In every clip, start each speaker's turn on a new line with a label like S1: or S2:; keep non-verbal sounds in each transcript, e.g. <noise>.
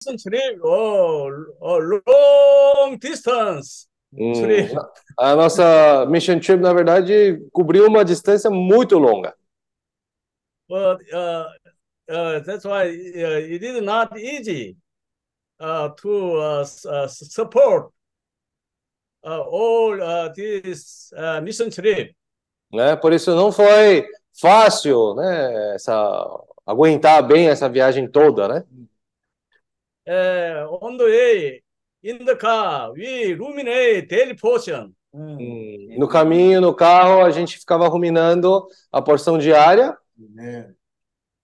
S1: mission trip or, or long distance
S2: Hum, a nossa mission trip, na verdade, cobriu uma distância muito longa.
S1: But uh, uh, that's why uh, it is not easy uh, to uh, uh, support uh, all uh, this uh, mission trip.
S2: né? Por isso não foi fácil, né? Essa, aguentar bem essa viagem toda, né?
S1: Uh, on the way, in the car, we ruminate daily portion.
S2: Hum, No caminho, no carro, a gente ficava ruminando a porção diária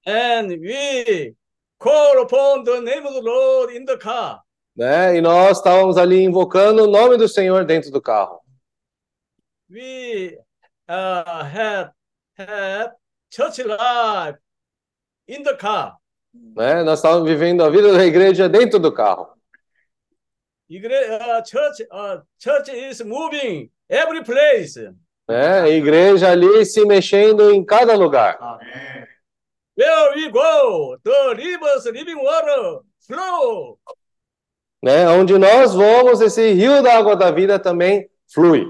S1: And we call upon the name of the Lord in the car.
S2: né? E nós estávamos ali invocando o nome do Senhor dentro do carro.
S1: We uh, had, had church life in the car.
S2: Né? Nós estávamos vivendo a vida da igreja dentro do carro.
S1: Igre uh, church, uh, church is moving every place.
S2: Né? A igreja ali se mexendo em cada lugar.
S1: Where we go, the rivers, living water flow.
S2: Né? Onde nós vamos, esse rio da água da vida também flui.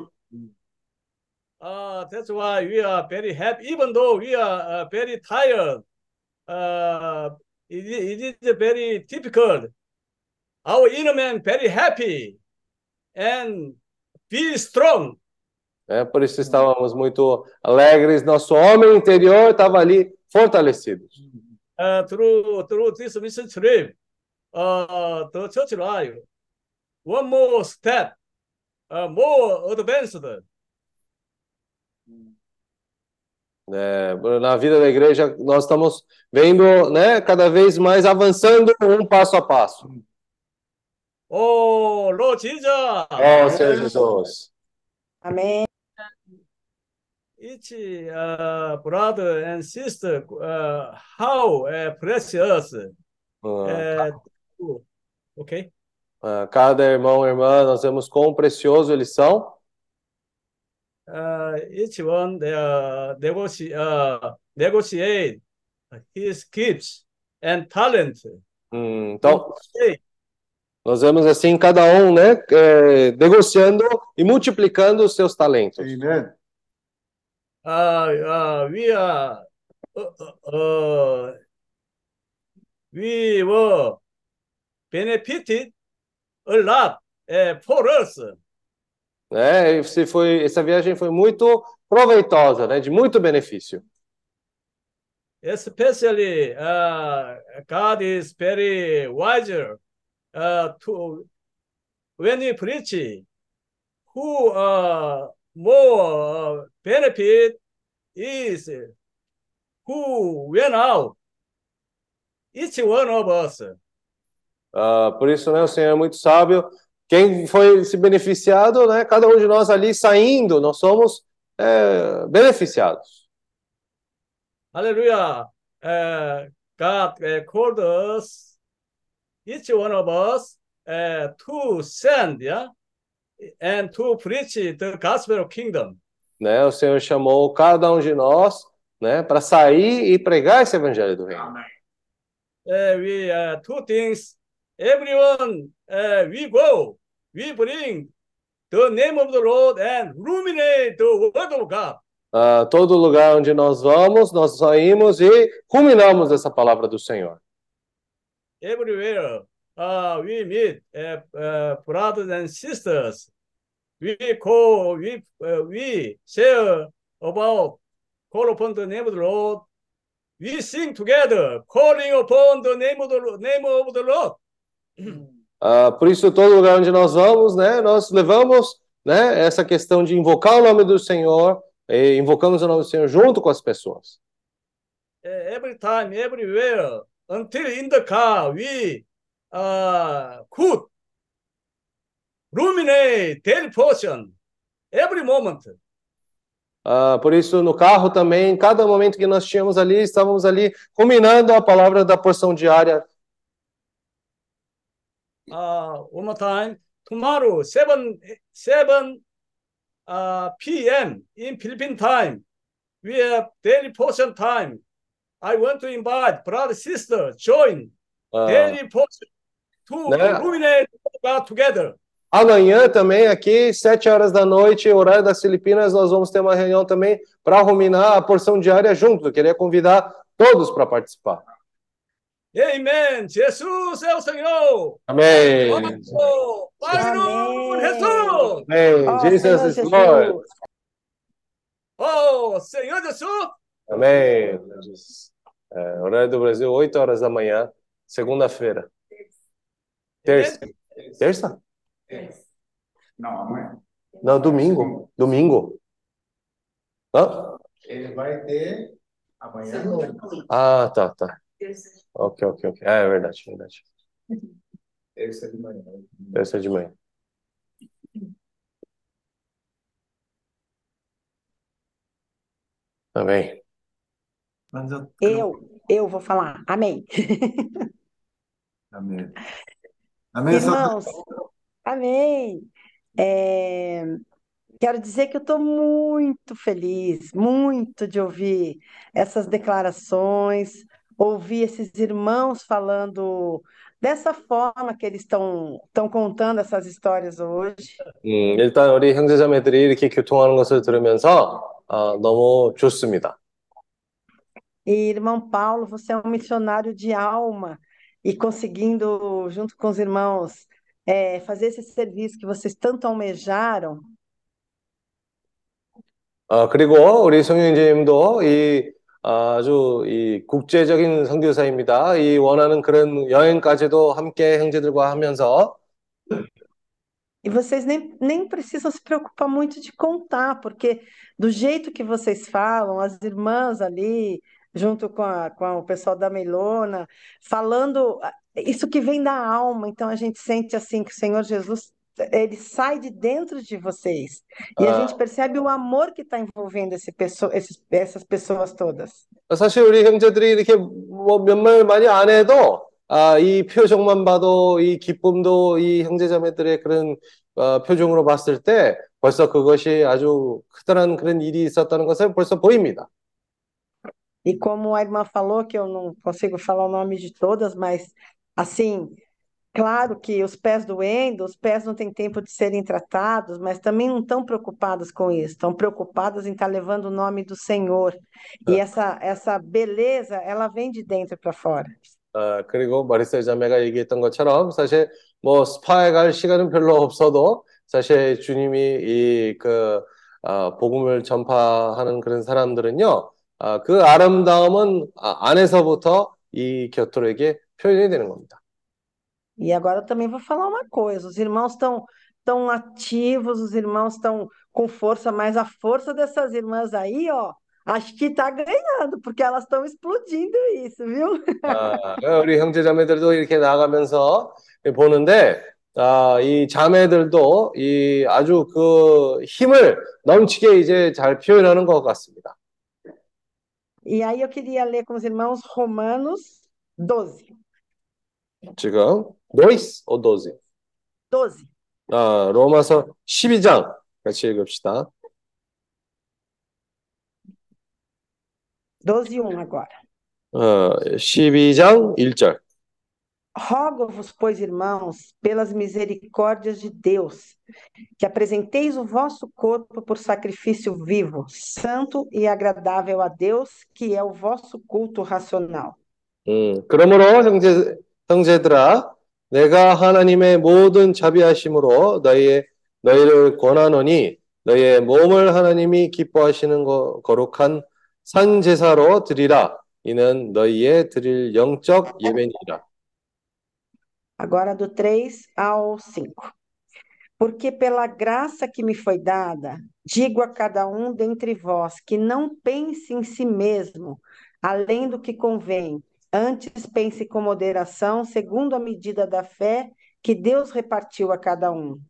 S1: Uh, that's why we are very happy, even though we are uh, very tired. Uh, it, it is very difficult. Our inner man very happy and be strong.
S2: Né? Por isso estávamos muito alegres. Nosso homem interior estava ali fortalecido.
S1: uh, through through this mission trip, uh, the church life, one more step, uh, more advanced.
S2: É, na vida da igreja, nós estamos vendo, né, cada vez mais avançando um passo a passo.
S1: Oh, Lord Jesus,
S2: Ó Senhor Jesus.
S3: Amém.
S1: each uh, brother and sister, uh, how uh, precious.
S2: Ah,
S1: Uh, okay.
S2: ah, Cada irmão e irmã, nós vemos quão precioso eles são.
S1: Uh, each one uh, negotiate, uh, negotiate his gifts and talent.
S2: Hum, Então, nós vemos assim cada um, né, é, negociando e multiplicando os seus talentos.
S4: Amen.
S1: uh, uh, we are uh, we were benefited a lot uh, for us.
S2: Né? Esse foi, essa viagem foi muito proveitosa, né, de muito benefício.
S1: Especially, uh, God is very wiser uh, to when we preach. Who uh, more uh, benefit is who went out. Each one of us.
S2: Ah, por isso, né, o Senhor é muito sábio. Quem foi se beneficiado, né, cada um de nós ali saindo, nós somos é, beneficiados.
S1: Hallelujah. Uh, God uh, called us, each one of us, uh, to send, yeah, and to preach the gospel of kingdom.
S2: Né? O Senhor chamou cada um de nós, né, para sair e pregar esse evangelho do reino.
S1: Uh, we uh, two things. Everyone, uh, we go, we bring the name of the Lord and ruminate the word of God.
S2: Ah, todo lugar onde nós vamos, nós saímos e ruminamos essa palavra do Senhor.
S1: everywhere uh, we meet uh, uh, brothers and sisters. We call, we, uh, we share about, call upon the name of the Lord. We sing together, calling upon the name of the, name of the Lord.
S2: Ah, por isso, todo lugar onde nós vamos, né, nós levamos, né, essa questão de invocar o nome do Senhor, invocamos o nome do Senhor junto com as pessoas.
S1: Uh, every time, everywhere, until in the car, we uh, could ruminate daily portion every moment.
S2: Ah, por isso, no carro também, em cada momento que nós tínhamos ali, estávamos ali ruminando a palavra da porção diária.
S1: Uh, one more time. Tomorrow, 7, 7 uh, p.m. in Philippine time, we have daily portion time. I want to invite brother, sister, join
S2: Ah,
S1: daily portion. to
S2: Né?
S1: illuminate God together.
S2: Amanhã também, aqui, sete horas da noite, horário das Filipinas, nós vamos ter uma reunião também para ruminar a porção diária junto. Eu queria convidar todos para participar.
S1: Amen. Jesus é o Senhor.
S2: Amém.
S1: Oh, Pai no Jesus.
S2: Amém.
S3: Ó,
S2: Jesus
S3: Senhor
S2: is Lord.
S1: Oh, Senhor Jesus.
S2: Amém. É, horário do Brasil, 8 horas da manhã, segunda-feira. Terça. Terça?
S4: Não, amanhã.
S2: Não, domingo. Domingo. Hã?
S4: Ele vai ter amanhã.
S2: Ah, tá, tá. Ok, ok, ok. É, é verdade, verdade.
S4: Terça de manhã.
S2: Terça de manhã. Amém.
S4: Mas eu...
S3: Eu, eu vou falar. Amém.
S4: Amém. Amém.
S3: Irmãos, amém. É, quero dizer que eu estou muito feliz, muito de ouvir essas declarações, ouvir esses irmãos falando dessa forma que eles estão estão contando essas histórias hoje.
S2: 음, 일단 우리 형제자매들이 이렇게 교통하는 것을 들으면서 아, 너무 좋습니다.
S3: E, irmão Paulo, você é um missionário de alma e conseguindo, junto com os irmãos, é, fazer esse serviço que vocês tanto almejaram.
S2: 아, 그리고 우리 송영재님도 이 아주 이 국제적인 선교사입니다. 이 원하는 그런 여행까지도 함께 형제들과 하면서
S3: E vocês nem, nem precisam se preocupar muito de contar, porque do jeito que vocês falam, as irmãs ali, junto com, a- com o pessoal da Melona, falando ah, isso que vem da alma, então a gente sente assim que o Senhor Jesus, ele sai de dentro de vocês. E a
S2: 아,
S3: gente percebe o amor que está envolvendo esse pesso- esses- essas pessoas todas.
S2: 사실 우리 형제들이 이렇게 뭐 몇 말 많이 안 해도 아, 이 표정만 봐도 이 기쁨도 이 형제자매들의 그런 어, 표정으로 봤을 때 벌써 그것이 아주 크다란 그런 일이 있었다는 것을 벌써 보입니다.
S3: E como a irmã falou, que eu não consigo falar o nome de todas, mas assim, claro que os pés doendo, os pés não têm tempo de serem tratados, mas também não estão preocupadas com isso, estão preocupadas em estar levando o nome do Senhor. E essa, essa beleza, ela vem de dentro para fora.
S2: 아, 그리고 마리사 자매가 얘기했던 것처럼 사실 뭐 스파에 갈 시간은 별로 없어도 사실 주님이 이 그 아, 복음을 전파하는 그런 사람들은요, 아, 그 아름다움은 아, 안에서부터 이 곁들에게 표현이 되는 겁니다.
S3: E agora eu também vou falar uma coisa: os irmãos estão tão ativos, os irmãos estão com força, mas a força dessas irmãs aí, ó, acho que está ganhando, porque elas estão explodindo isso, viu? <laughs>
S2: 아, 우리 형제 자매들도 이렇게 나가면서 보는데, 아, 이 자매들도 이 아주 그 힘을 넘치게 이제 잘 표현하는 것 같습니다.
S3: E aí eu queria ler com os irmãos Romanos 12.
S2: 지금 노이스 오도지.
S3: 12.
S2: 아, 로마서 12장 같이 읽읍시다.
S3: 12, 1 agora.
S2: 어, 12장 1절.
S3: Rogo-vos, pois, irmãos, pelas misericórdias de Deus, que apresenteis o vosso corpo por sacrifício vivo, santo e agradável a Deus, que é o vosso culto racional.
S2: 음, 그러므로 형제, 형제들아, 내가 하나님의 모든 자비하심으로 너희의, 너희를 권하노니 너희의 몸을 하나님이 기뻐하시는 거, 거룩한 산 제사로 드리라. 이는 너희의 드릴 영적 예배니라.
S3: Agora do 3 ao 5. Porque pela graça que me foi dada, digo a cada um dentre vós que não pense em si mesmo, além do que convém, antes pense com moderação, segundo a medida da fé que Deus repartiu a cada um.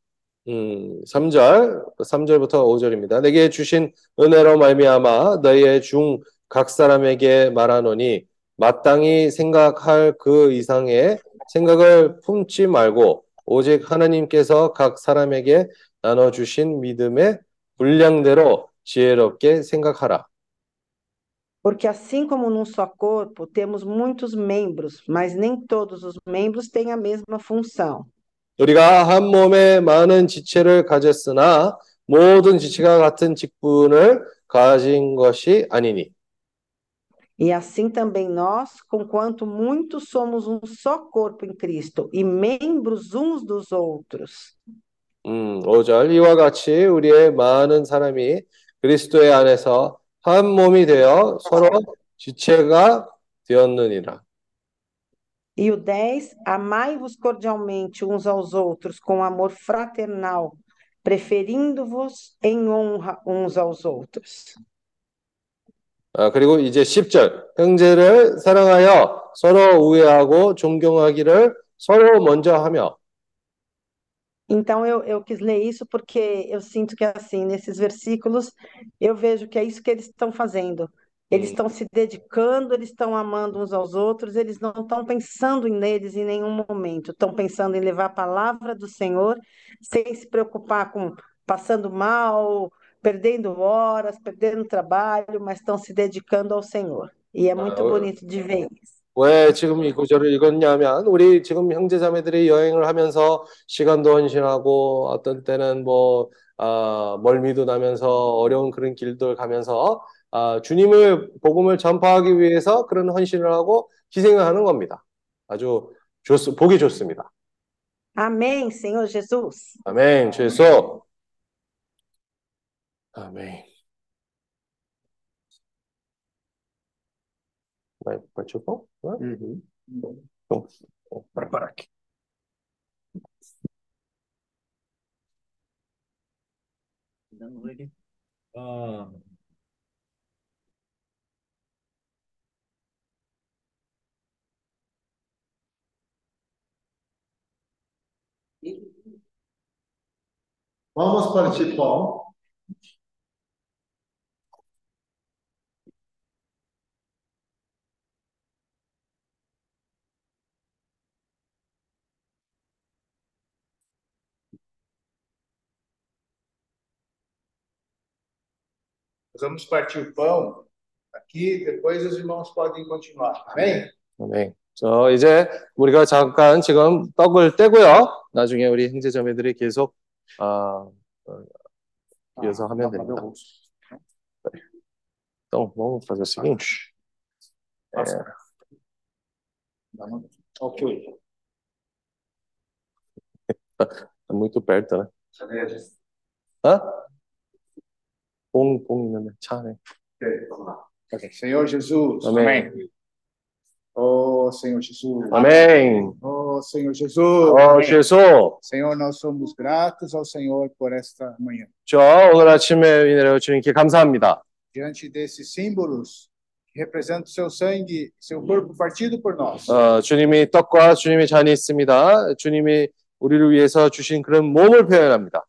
S2: 음, 3절, 3절부터 5절입니다. 내게 주신 은혜로 말미암아 너희의 중 각 사람에게 말하노니 마땅히 생각할 그 이상의 생각을 품지 말고 오직 하나님께서 각 사람에게 나눠 주신 믿음의 분량대로 지혜롭게 생각하라.
S3: Porque assim como num só corpo temos muitos membros, mas nem todos os membros têm a mesma função.
S2: 우리가 한 몸에 많은 지체를 가졌으나 모든 지체가 같은 직분을 가진 것이 아니니.
S3: E assim também nós, conquanto muitos somos um só corpo em Cristo e membros uns dos outros.
S2: 음, 5절 이와 같이 우리의 많은 사람이 그리스도의 안에서 한 몸이 되어 서로 지체가 되었느니라.
S3: E o 10, amai-vos cordialmente uns aos outros com amor fraternal, preferindo-vos em honra uns aos outros.
S2: 아, 그리고 이제 10절 형제를 사랑하여 서로 우애하고 존경하기를 서로 먼저 하며
S3: Então eu, eu quis ler isso porque eu sinto que assim, nesses versículos, eu vejo que é isso que eles estão fazendo. Eles estão se dedicando, eles estão amando uns aos outros, eles não estão pensando em neles em nenhum momento, estão pensando em levar a palavra do Senhor sem se preocupar com passando mal, perdendo horas, perdendo trabalho, mas estão se dedicando ao Senhor. E é muito
S2: eu-
S3: bonito de ver isso.
S2: 왜 지금 이 구절을 읽었냐면 우리 지금 형제자매들이 여행을 하면서 시간도 헌신하고 어떤 때는 뭐 아, 멀미도 나면서 어려운 그런 길들 가면서 아, 주님을 복음을 전파하기 위해서 그런 헌신을 하고 희생을 하는 겁니다. 아주 좋, 보기 좋습니다.
S3: Amém, Senhor Jesus.
S2: 아멘. 주 예수. 아멘. Vai, Uhum. Então, para parar aqui.
S1: 어,
S4: Vamos partir pão. vamos partir o pão aqui, depois os irmãos podem continuar. Amém?
S2: 아멘. 저 이제 우리가 잠깐 지금 떡을 떼고요. 나중에 우리 형제자매들이 계속 아, 어, 이어서 하면 됩니다. Então, vamos fazer o seguinte. É,
S4: Ok.
S2: tá muito perto, né? Hã? 봉, 봉 있는데 차 안에.
S4: Senhor Jesus.
S2: Amém.
S4: Oh, Senhor Jesus.
S2: 아멘.
S4: Oh, Senhor Jesus.
S2: 어, 주 예수.
S4: Senhor, nós somos gratos ao Senhor por esta manhã.
S2: 저 오늘 아침에 은혜로 주님께 감사합니다.
S4: Diante desses símbolos que representam seu sangue, seu corpo partido por nós.
S2: 어, 주님이 떡과 주님의 잔이 있습니다. 주님이 우리를 위해서 주신 그런 몸을 표현합니다.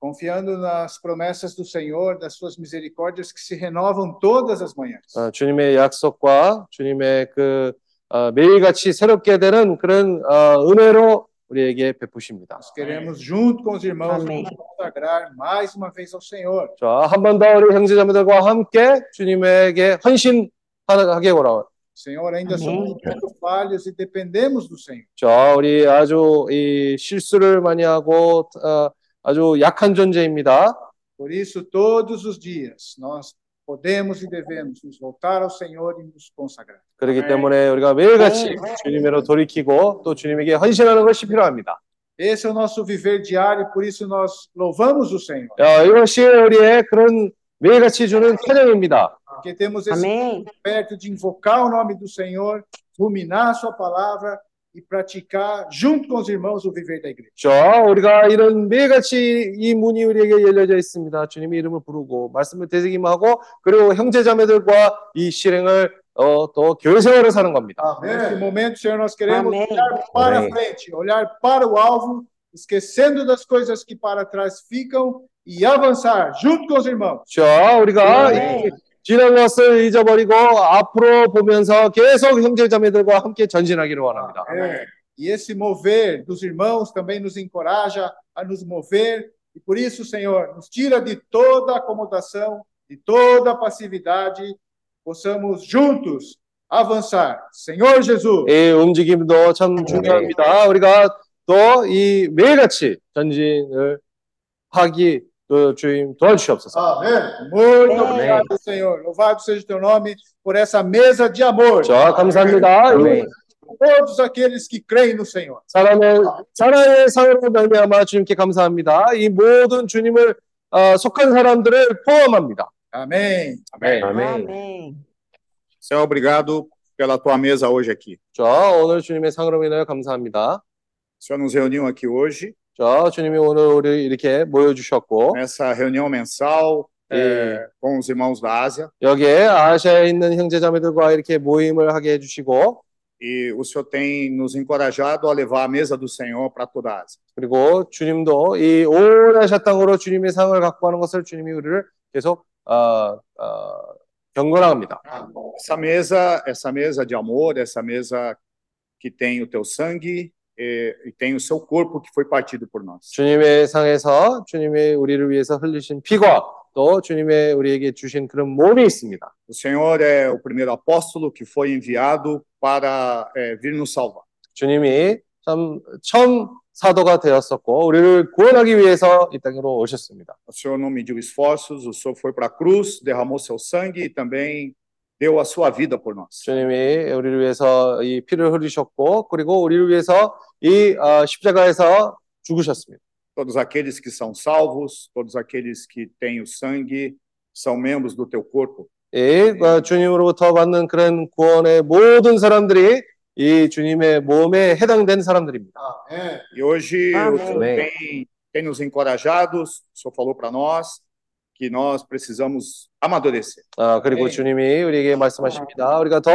S4: Confiando nas promessas do Senhor, das suas misericórdias que se renovam todas as manhãs.
S2: 어, 주님의 약속과 주님의 그 어, 매일같이 새롭게 되는 그런 어, 은혜로 우리에게 베푸십니다.
S4: Nós queremos, junto com os irmãos,
S3: Amém.
S4: nos consagrar mais uma vez ao Senhor.
S2: 자, 한 번 더 우리 형제자매들과 함께 주님에게 헌신하게 원하.
S4: Senhor, ainda
S3: Amém.
S4: somos muito falhos e dependemos do Senhor.
S2: 자, 우리 아주 이 실수를 많이 하고 어, 아주 약한 존재입니다.
S4: Por isso, todos os dias, nós podemos e devemos nos voltar ao Senhor e nos consagrar.
S2: 그렇기 때문에 우리가 매일같이 주님으로 돌이키고 또 주님에게 헌신하는 것이 필요합니다.
S4: Esse é o nosso viver diário, por isso nós louvamos o Senhor.
S2: 야, 이것이 우리의 그런 매일같이 주는 찬양입니다.
S4: Porque temos esse
S3: Amém.
S4: perto de invocar o nome do Senhor, ruminar a sua palavra e praticar, junto com os irmãos, o viver da igreja.
S2: 자, 우리가 이런 매일같이 이 문이 우리에게 열려져 있습니다. 주님의 이름을 부르고 말씀을 되새김하고 그리고 형제자매들과 이 실행을 어, 또 교회 생활을 사는 겁니다.
S4: Nesse momento, Senhor, nós queremos
S3: Amém.
S4: olhar para
S2: Amém.
S4: frente, olhar para o alvo, esquecendo das coisas que para trás ficam e avançar junto com os irmãos.
S2: 자, 우리가
S3: Amém.
S2: 이 지난 것을 잊어버리고 앞으로 보면서 계속 형제자매들과 함께 전진하기를 원합니다.
S4: E esse mover dos irmãos também nos encoraja a nos mover, e por isso, Senhor, nos tira de toda acomodação, de toda passividade, possamos juntos avançar. Senhor Jesus,
S2: 이 움직임도 참 중요합니다. 우리가 또 이 매일같이 전진을 하기 그 주임 도와주시옵소서.
S4: Amém. Muito
S3: Amém.
S4: obrigado, Senhor. Louvado seja o teu nome por essa mesa de amor.
S2: 자, 감사합니다. 이
S4: Todos aqueles que creem no Senhor.
S2: 사랑의 사랑의 상으로 말미암아 주님께 감사합니다. 이 모든 주님을 아, 속한 사람들을 포함합니다.
S4: Amém.
S2: 아멘.
S3: Amém.
S5: Senhor, obrigado pela tua mesa hoje aqui.
S2: 자, 오늘 주님의 상으로 인하여 감사합니다.
S5: O Senhor nos reuniu aqui hoje,
S2: 자, 주님이 오늘 우리 이렇게 모여주셨고
S5: nessa reunião mensal
S2: 예.
S5: eh, com os irmãos da Ásia,
S2: 여기에 아시아에 있는 형제자매들과 이렇게 모임을 하게 해주시고
S5: e o Senhor tem nos encorajado a levar a mesa do Senhor para toda a Ásia.
S2: 그리고 주님도 이 온 아시아 땅으로 주님의 상을 갖고 하는 것을 주님이 우리를 계속 어, 어, 경건합니다.
S5: Essa mesa, essa mesa de amor, essa mesa que tem o teu sangue eh, e tem o seu corpo que foi partido por nós.
S2: 주님의 상에서 주님의 우리를 위해서 흘리신 피가 또 주님의 우리에게 주신 그런 몸이 있습니다.
S5: O Senhor é o primeiro apóstolo que foi enviado para eh, vir nos salvar.
S2: 주님이 참 처음 사도가 되었었고 우리를 구원하기 위해서 이 땅으로 오셨습니다.
S5: O Senhor não mediu esforços, o Senhor foi para a cruz, derramou seu sangue e também deu a sua vida por nós.
S2: 주님이 우리를 위해서 이 피를 흘리셨고 그리고 우리를 위해서 이 어, 십자가에서 죽으셨습니다.
S5: Todos aqueles que são salvos, todos aqueles que têm o sangue, são membros do teu corpo.
S2: 이 어, 주님으로부터 받는 그런 구원의 모든 사람들이 이 주님의 몸에 해당된 사람들입니다.
S4: Amém.
S5: E hoje o
S3: Amém.
S5: Senhor tem, tem nos encorajado, o Senhor falou para nós Que nós precisamos amadurecer.
S2: 아, 그리고
S4: 네.
S2: 주님이 우리에게 말씀하십니다. 우리가 더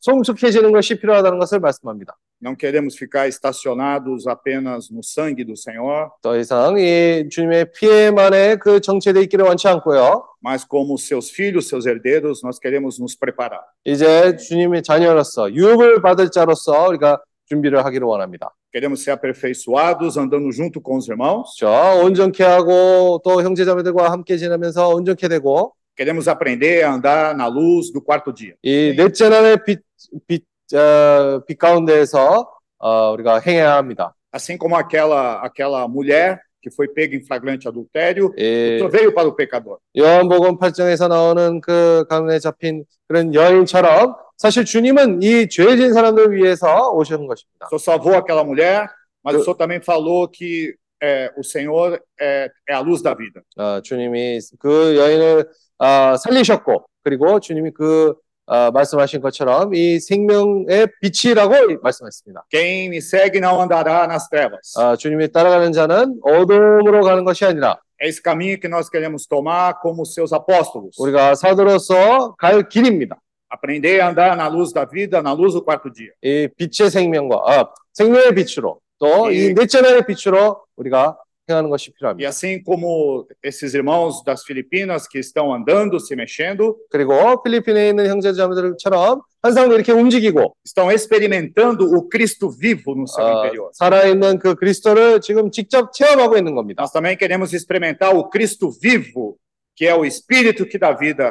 S2: 성숙해지는 것이 필요하다는 것을 말씀합니다.
S5: Não queremos ficar estacionados apenas no sangue do Senhor,
S2: 더 이상 이 주님의 피에만에 그 정체되어 있기를 원치 않고요.
S5: mas como seus filhos, seus herdeiros, nós queremos nos preparar.
S2: 이제 주님의 자녀로서 유업을 받을 자로서 우리가 준비를 하기를 원합니다.
S5: Queremos ser aperfeiçoados andando junto com os irmãos.
S2: 자, 온전케 하고 또 형제자매들과 함께 지내면서 온전케 되고
S5: Queremos aprender a andar na luz do quarto dia.
S2: 이 넷째 날의 빛, 빛, 어, 빛 가운데에서 어, 우리가 행해야 합니다.
S5: Assim como aquela aquela mulher que foi pega em flagrante adultério, o
S2: 이
S5: Senhor veio para o pecador.
S2: 요한복음 8장에서 나오는 그 가문에 잡힌 그런 여인처럼 사실 주님은 이 죄진 사람들 위해서 오신 것입니다.
S5: O Senhor salvou aquela mulher, mas o Senhor também falou que é, o Senhor é, é a luz da vida.
S2: 어, 주님이 그 여인을 어, 살리셨고 그리고 주님이 그 어, 말씀하신 것처럼 이 생명의 빛이라고 말씀했습니다.
S5: Quem segue não andará nas trevas.
S2: 어, 주님이 따라가는 자는 어둠으로 가는 것이 아니라
S5: É esse caminho que nós queremos tomar como seus apóstolos.
S2: 우리가 사도로서 갈 길입니다.
S5: Aprender a andar na luz da vida, na luz do quarto dia.
S2: 이 빛의 생명과 아, 생명의 빛으로 또이
S5: 예.
S2: 넷째 날의 빛으로 우리가 행 하는 것이
S5: E
S2: 필요합니다.
S5: assim como esses irmãos das Filipinas que estão andando, se mexendo,
S2: 그리고 필리핀에 있는 형제자매들처럼 항상 이렇게 움직이고
S5: estão experimentando o Cristo vivo no seu
S2: 어,
S5: interior.
S2: 살아있는 그 그리스도를 지금 직접 체험하고 있는 겁니다.
S5: Nós também queremos experimentar o Cristo vivo, que é o Espírito que dá vida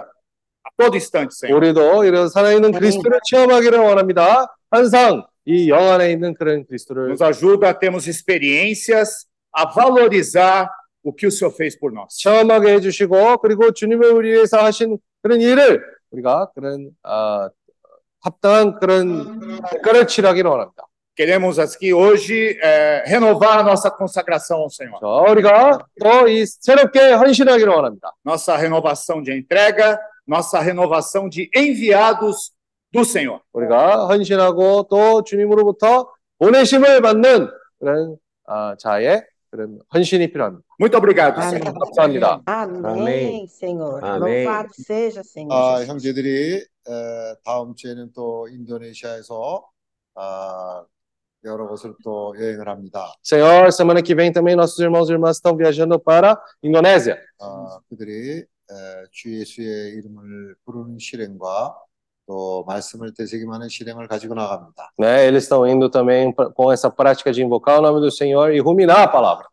S5: a todo instante, Senhor.
S2: 우리도 이런 살아있는 그리스도를 체험하기를 원합니다. 항상 이 영 안에 있는 그런 그리스도를
S5: Nos ajuda a termos experiências, a valorizar o que o Senhor fez por nós.
S2: 체험하게 해주시고 그리고 주님을 우리 위해서 하신 그런 일을 우리가 그런 아, 합당한 그런 대가를 치르기를 원합니다.
S5: Queremos aqui hoje eh, renovar a nossa consagração ao Senhor.
S2: 자, 우리가 또 이 새롭게 헌신하기를 원합니다.
S5: Nossa renovação de entrega, nossa renovação de enviados do Senhor.
S2: 우리가 헌신하고 또 주님으로부터 보내심을 받는 그런 아, 자의 그런 헌신이 필요합니다.
S5: Muito obrigado. Senhor.
S2: 감사합니다.
S3: Amém. Senhor.
S6: Amém.
S3: Louvado seja, Senhor.
S7: 아. 형제들이 에, 다음 주에는 또 인도네시아에서 아, 여러 곳을 또 여행을 합니다.
S2: Senhor, semana que vem também nossos irmãos e irmãs estão viajando para Indonésia.
S7: 아, 그들이 에, 주 예수의 이름을 부르는 실행과 또 말씀을 되새김하는 실행을 가지고 나갑니다.
S2: Né? Eles estão indo também pra- com essa prática de invocar o nome do Senhor e ruminar a palavra.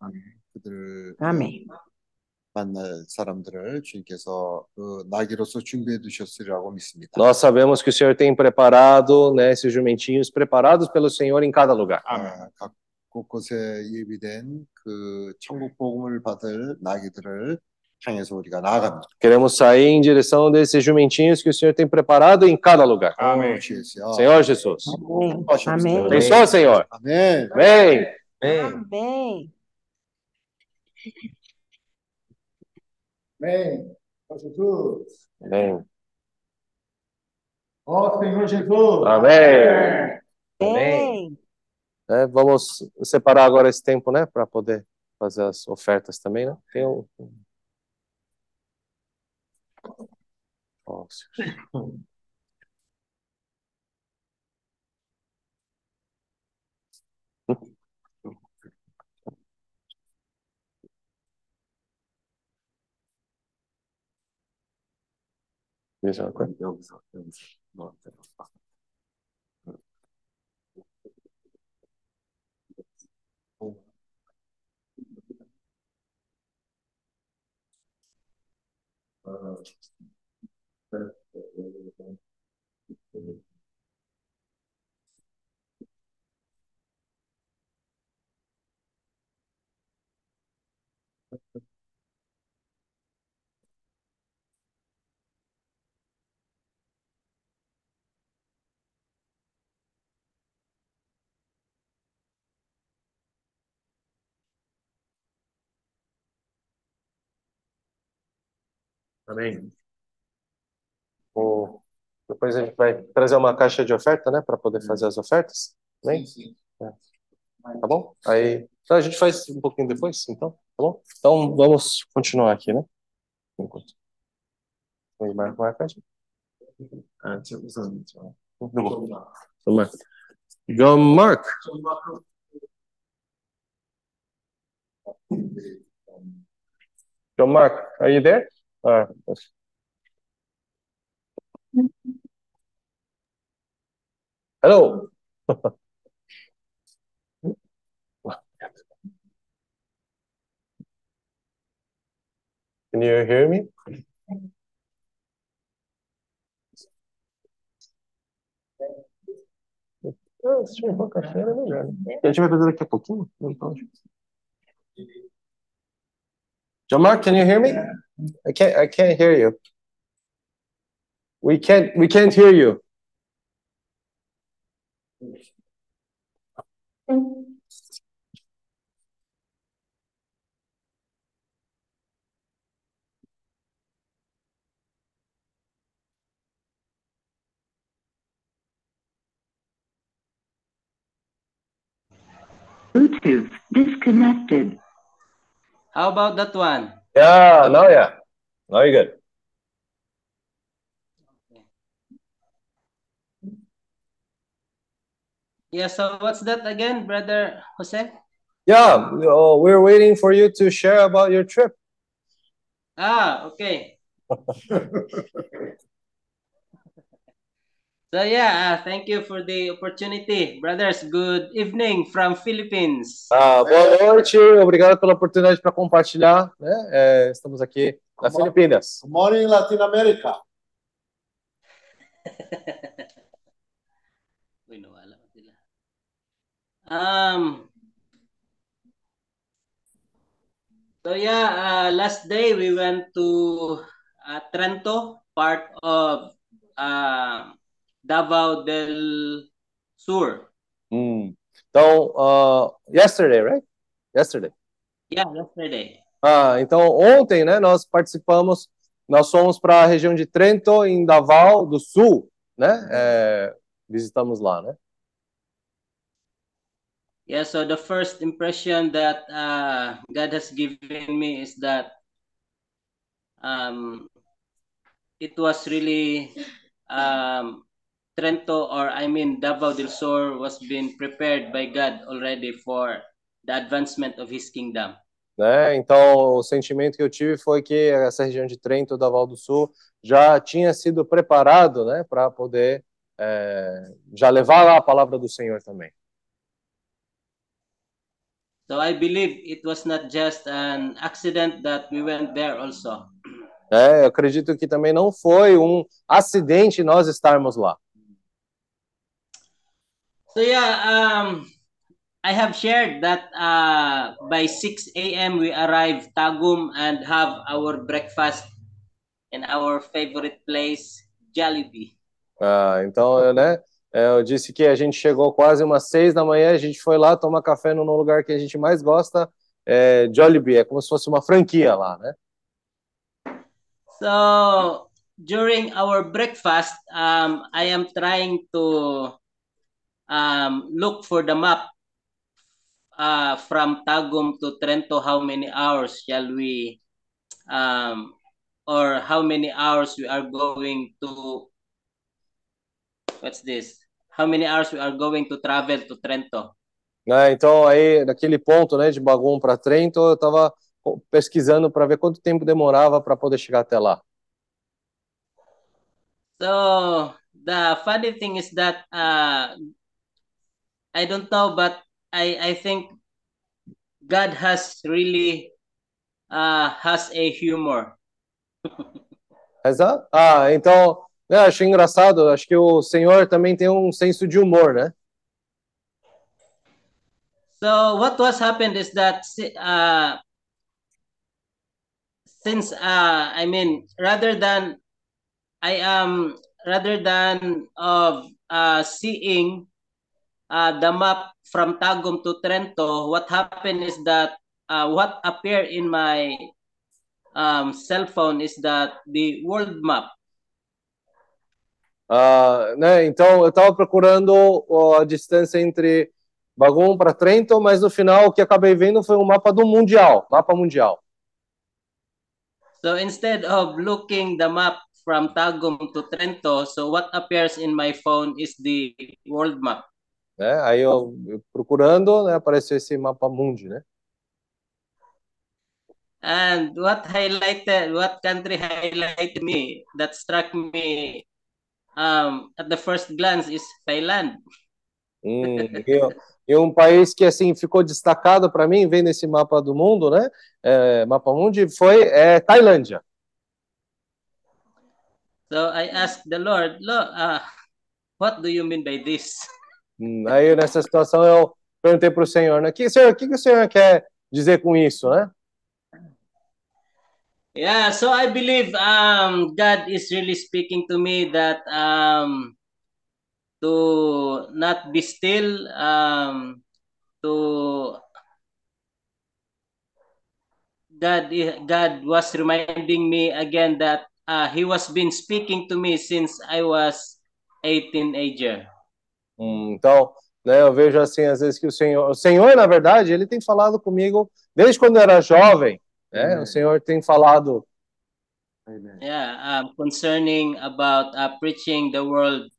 S7: 그들
S3: Amém.
S7: 만날 사람들을 주님께서 그 나귀로서 준비해 두셨으리라고 믿습니다.
S2: Nós sabemos que o Senhor tem preparado, né, esses jumentinhos preparados pelo Senhor em cada lugar.
S7: 아, 각 곳곳에 예비된 그 천국 복음을 받을 나귀들을
S2: Queremos sair em direção desses jumentinhos que o Senhor tem preparado em cada lugar.
S5: Amém.
S2: Senhor Jesus.
S3: Amém. Amém.
S2: Só, Senhor. Amém. Amém.
S3: Amém.
S4: Amém. Ó Jesus.
S2: Amém.
S4: Ó Senhor Jesus.
S2: Amém.
S3: Amém.
S2: É, vamos separar agora esse tempo, né, para poder fazer as ofertas também, né? Tem um Ó, Senhor. Mesma coisa?
S7: 여 기
S2: Amém. O... Depois a gente vai trazer uma caixa de oferta, né, para poder fazer as ofertas. Amém? Sim, sim. É. Tá bom? Aí tá, a gente faz um pouquinho depois, então, tá bom? Então vamos continuar aqui, né? Enquanto. Ah, vamos Marco, a
S7: caixa.
S2: Tá bom. John Mark. John Mark, are you there? Ah, yes. Hello. <laughs> Can you hear me? Ah, se tiver uma é melhor. A gente vai fazer daqui a pouquinho? Então, John Mark, can you hear me? I can't I can't hear you. We can't we can't hear you.
S6: Bluetooth disconnected.
S8: How about that one?
S2: Yeah, no, yeah. Now you're good.
S8: Yeah, so what's that again, brother Jose?
S2: Yeah, oh, we're waiting for you to share about your trip.
S8: Ah, okay. <laughs> So yeah, uh, thank you for the opportunity. Brothers, good evening from Philippines.
S2: Ah, boa noite, obrigado pela oportunidade para compartilhar, né? É, estamos aqui na
S7: Como-
S2: Filipinas.
S7: Good morning Latin America. <laughs>
S8: Uy, nawala ko sila. Um, so yeah, uh, last day we went to uh, Trento, part of uh, Davao del Sur.
S2: Hum. Então, ah, yesterday, right? Yesterday.
S8: Yeah, yesterday.
S2: Ah, então ontem, né, nós participamos, nós fomos para a região de Trento, em Davao do Sul, né? É, visitamos lá, né?
S8: Yeah, so the first impression that uh, God has given me is that um, it was really um, Trento, or I mean Davao del Sur, was being prepared by God already for the advancement of His kingdom.
S2: Né? Então, o sentimento que eu tive foi que essa região de Trento, Davao do Sul, já tinha sido preparado, né, para poder é, já levar lá a palavra do Senhor também.
S8: So I believe it was not just an accident that we went there also.
S2: É, eu acredito que também não foi um acidente nós estarmos lá.
S8: So yeah, um, I have shared that uh, by 6 a.m. we arrive Tagum and have our breakfast in our favorite place, Jollibee.
S2: Ah, então, eu, né, é, eu disse que a gente chegou quase umas seis da manhã, a gente foi lá tomar café no lugar que a gente mais gosta, é, Jollibee, é como se fosse uma franquia lá, né?
S8: So during our breakfast, um, I am trying to um, look for the map uh, from Tagum to Trento. How many hours shall we, um, or how many hours we are going to? What's this? How many hours we are going to travel to Trento?
S2: Né, Então, aí, naquele ponto, né, de Bagum para Trento, eu estava pesquisando para ver quanto tempo demorava para poder chegar até lá.
S8: So the funny thing is that uh, I don't know, but I I think God has really uh, has a humor.
S2: Exato. Ah, então, né, achei engraçado, acho que o Senhor também tem um senso de humor, né?
S8: So what was happened is that uh, since uh, I mean rather than I am rather than of uh, seeing uh, the map from Tagum to Trento, what happened is that uh, what appeared in my um, cell phone is that the world map.
S2: Ah, né, então, eu estava procurando a distância entre Bagum para Trento, mas no final o que acabei vendo foi um mapa do Mundial, mapa mundial.
S8: So instead of looking the map from Tagum to Trento, so what appears in my phone is the world map.
S2: Né? Aí eu, eu procurando, né, apareceu esse mapa mundi, né?
S8: And what highlighted, what country highlighted me, that struck me um, at the first glance is Thailand.
S2: Hum, e, e um país que assim ficou destacado para mim, vendo esse mapa do mundo, né? É, mapa mundi foi é, Tailândia.
S8: So I asked the Lord, Lord, uh, what do you mean by this?
S2: Hum, aí nessa situação eu perguntei para o Senhor, né? Que senhor, o que, que o Senhor quer dizer com isso, né?
S8: Yeah, so I believe um, God is really speaking to me that um, to not be still, um, to God, God was reminding me again that uh, He was been speaking to me since I was a teenager.
S2: Hum, então, né, eu vejo assim às vezes que o Senhor, o Senhor na verdade, ele tem falado comigo desde quando eu era jovem, né? O Senhor tem falado
S8: Yeah, um, concerning about uh, preaching the world,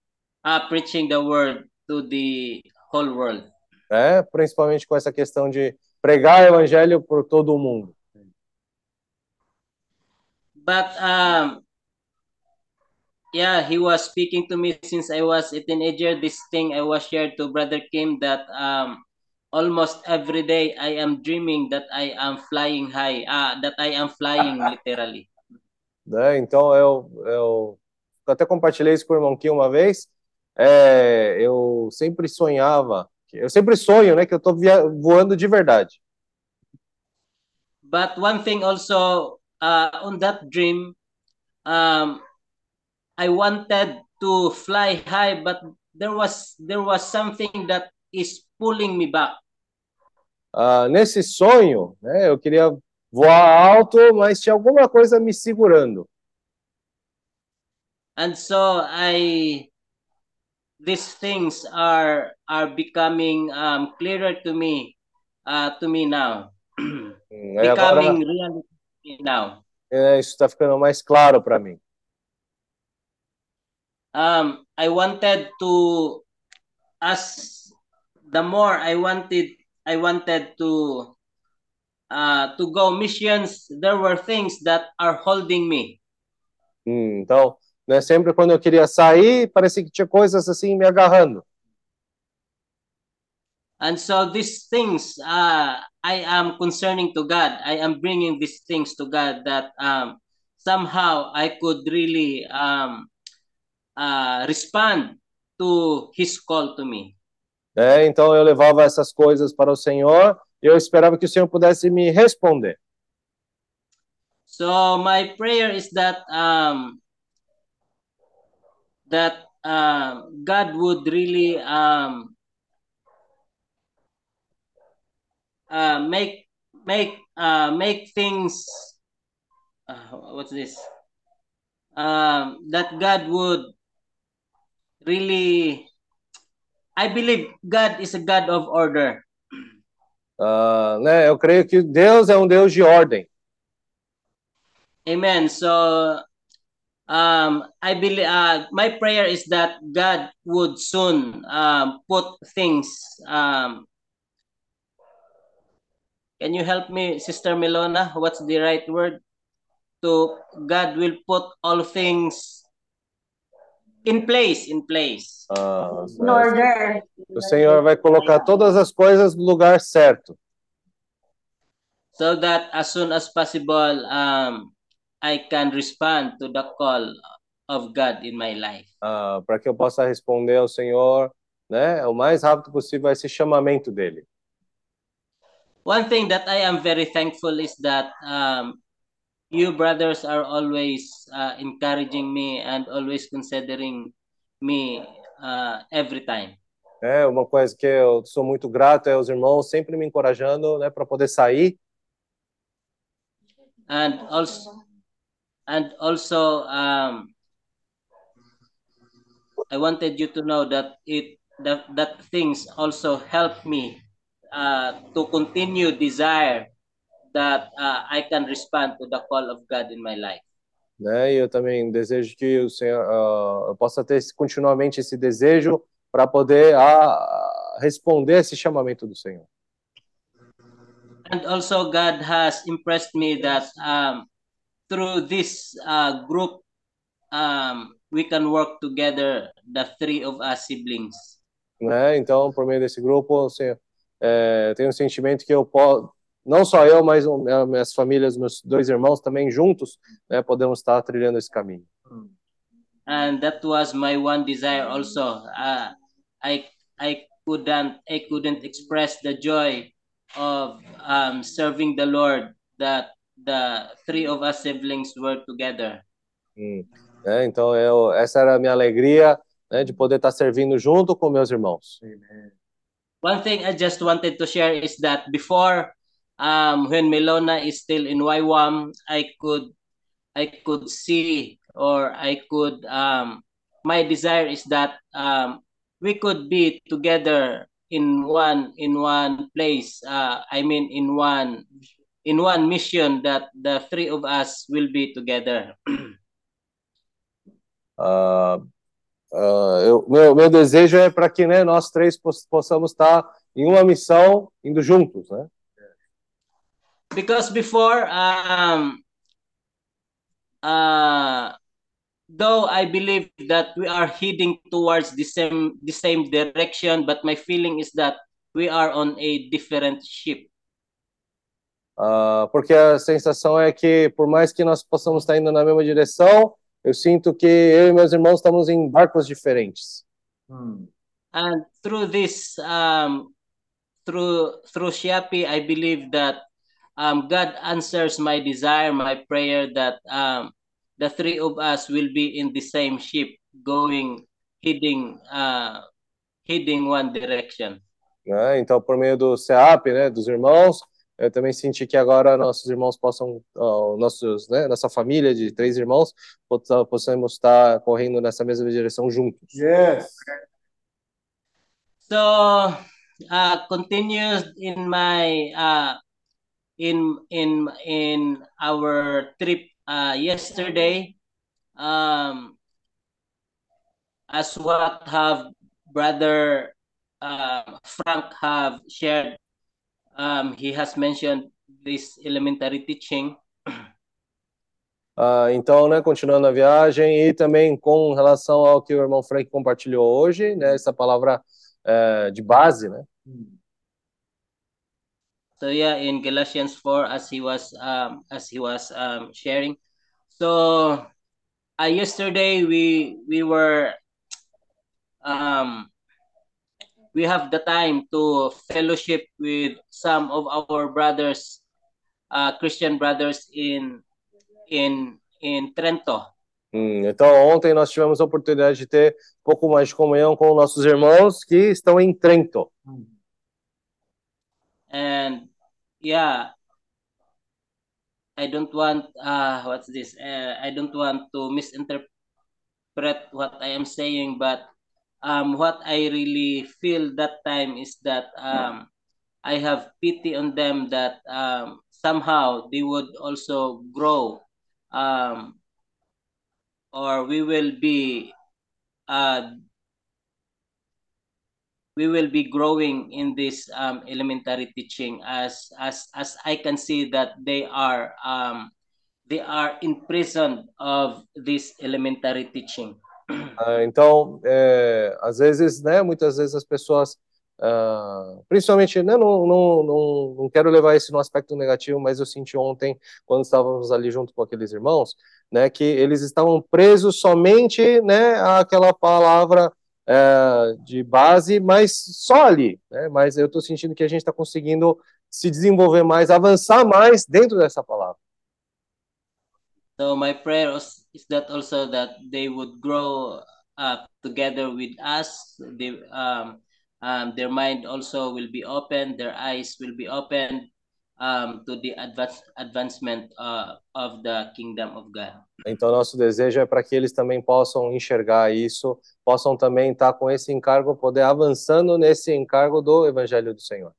S8: uh, preaching the word to the whole world.
S2: né? Principalmente com essa questão de pregar o evangelho por todo o mundo.
S8: But um, yeah, he was speaking to me since I was a teenager. This thing I was shared to Brother Kim that um, almost every day I am dreaming that I am flying high, uh, that I am flying <laughs> literally.
S2: né? Então eu, eu até compartilhei isso com o irmão Kim uma vez. É, eu sempre sonhava, eu sempre sonho, né, que eu estou voando de verdade.
S8: But one thing also uh, on that dream, um, I wanted to fly high, but there was there was something that is pulling me back.
S2: Ah, nesse sonho, né, eu queria voar alto, mas tinha alguma coisa me segurando.
S8: And so I these things are are becoming um, clearer to me uh, to me now.
S2: Hum, aí agora
S8: becoming reality now.
S2: é, isso está ficando mais claro para mim.
S8: Um, I wanted to as the more I wanted I wanted to uh, to go missions there were things that are holding me
S2: Hum, então, né, sempre quando eu queria sair, parecia que tinha coisas assim me agarrando.
S8: and so these things uh, I am concerning to God. I am bringing these things to God that um, somehow I could really um, uh, respond to His call to me.
S2: né? Então eu levava essas coisas para o Senhor e eu esperava que o Senhor pudesse me responder.
S8: So my prayer is that um, that um, God would really um, uh, make make uh, make things uh, what's this um, that God would really I believe God is a God of order
S2: Ah, né? Eu creio que Deus é um Deus de ordem.
S8: amen so um, I believe uh, my prayer is that God would soon um, put things um, can you help me sister Milona what's the right word to God will put all things in place in place
S2: Ah,
S9: In order.
S2: o Senhor vai colocar todas as coisas no lugar certo.
S8: so that as soon as possible um, I can respond to the call of God in my life.
S2: ah, para que eu possa responder ao Senhor, né, o mais rápido possível a esse chamamento dele.
S8: One thing that I am very thankful is that um, you brothers are always uh, encouraging me and always considering me uh, every time.
S2: É uma coisa que eu sou muito grato é os irmãos sempre me encorajando, né, para poder sair.
S8: and also and also um, I wanted you to know that it that that things also help me uh, to continue desire that uh, I can respond to the call of God in my life.
S2: né? E eu também desejo que o Senhor, ah, eu possa ter continuamente esse desejo para poder ah, responder esse chamamento do Senhor.
S8: And also God has impressed me that um, through this uh, group um, we can work together, the three of us siblings.
S2: Né? Então, por meio desse grupo, o Senhor, é, tenho um sentimento que eu posso, não só eu, mas minhas famílias, meus dois irmãos também juntos, né, podemos estar trilhando esse caminho.
S8: and that was my one desire also uh, i i couldn't i couldn't express the joy of um, serving the lord that the three of us siblings were together
S2: Hum, né? Então, eu, essa era a minha alegria, né, de poder estar servindo junto com meus irmãos.
S8: one thing i just wanted to share is that before um, when melona is still in ywam i could i could see or i could um, my desire is that um, we could be together in one in one place uh, i mean in one in one mission that the three of us will be together
S2: Ah, <clears throat> ah, eu- meu, meu desejo é para que né, nós três poss- possamos estar em uma missão indo juntos, né?
S8: Because before um uh though i believe that we are heading towards the same the same direction but my feeling is that we are on a different ship
S2: Ah, porque a sensação é que, por mais que nós possamos estar indo na mesma direção, eu sinto que eu e meus irmãos estamos em barcos diferentes.
S8: and through this um through through Shiapi, i believe that um god answers my desire my prayer that um the three of us will be in the same ship going heading uh heading one direction
S2: Né? Então, por meio do CEAP, né, dos irmãos, eu também senti que agora nossos irmãos possam, ó, nossos, né, nossa família de três irmãos, possa- possamos estar correndo nessa mesma direção juntos.
S4: Yes.
S8: So, uh, continues in my uh, in in in our trip uh, yesterday. Um, as what have brother uh, Frank have shared, um, he has mentioned this elementary teaching. <coughs>
S2: Ah, então, né, continuando a viagem e também com relação ao que o irmão Frank compartilhou hoje, né, essa palavra eh, de base, né?
S8: So yeah, in Galatians 4 as he was um as he was um sharing. So uh, yesterday we we were um we have the time to fellowship with some of our brothers uh Christian brothers in in in Trento.
S2: Hum, então, ontem nós tivemos a oportunidade de ter um pouco mais de comunhão com nossos irmãos que estão em Trento.
S8: and yeah. I don't want uh what's this? Uh, i don't want to misinterpret what i am saying but um what i really feel that time is that um i have pity on them that um somehow they would also grow um or we will be uh we will be growing in this um, elementary teaching as as as I can see that they are um, they are imprisoned of this elementary teaching. <clears throat>
S2: Ah, então, é, às vezes, né, muitas vezes as pessoas, ah, principalmente, né, não, não, não, não quero levar isso no aspecto negativo, mas eu senti ontem, quando estávamos ali junto com aqueles irmãos, né, que eles estavam presos somente, né, àquela palavra é, de base, mas só ali, né, mas eu estou sentindo que a gente está conseguindo se desenvolver mais, avançar mais dentro dessa palavra.
S8: So my prayer is that also that they would grow up together with us. They um, um, their mind also will be open, their eyes will be um, to the advance, advancement uh, of the kingdom of God.
S2: Então, nosso desejo é para que eles também possam enxergar isso, possam também estar com esse encargo, poder avançando nesse encargo do Evangelho do Senhor.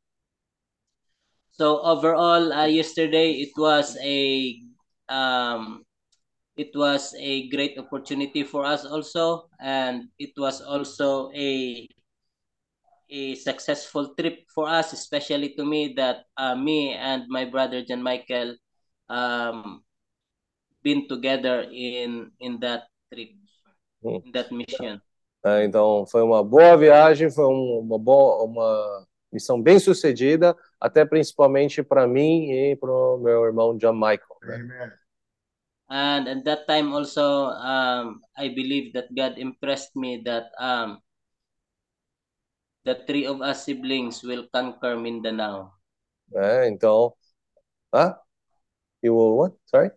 S8: So overall, uh, yesterday it was a um, it was a great opportunity for us also, and it was also a a successful trip for us, especially to me that uh, me and my brother John Michael um, been together in in that trip,
S2: Hum.
S8: in that mission.
S2: É, então, foi uma boa viagem, foi um- uma boa, uma missão bem sucedida, até principalmente para mim e para o meu irmão John Michael. né?
S8: And at that time also, um, I believe that God impressed me that um, the three of us siblings will conquer Mindanao.
S2: É, então, ah, you will what? Sorry?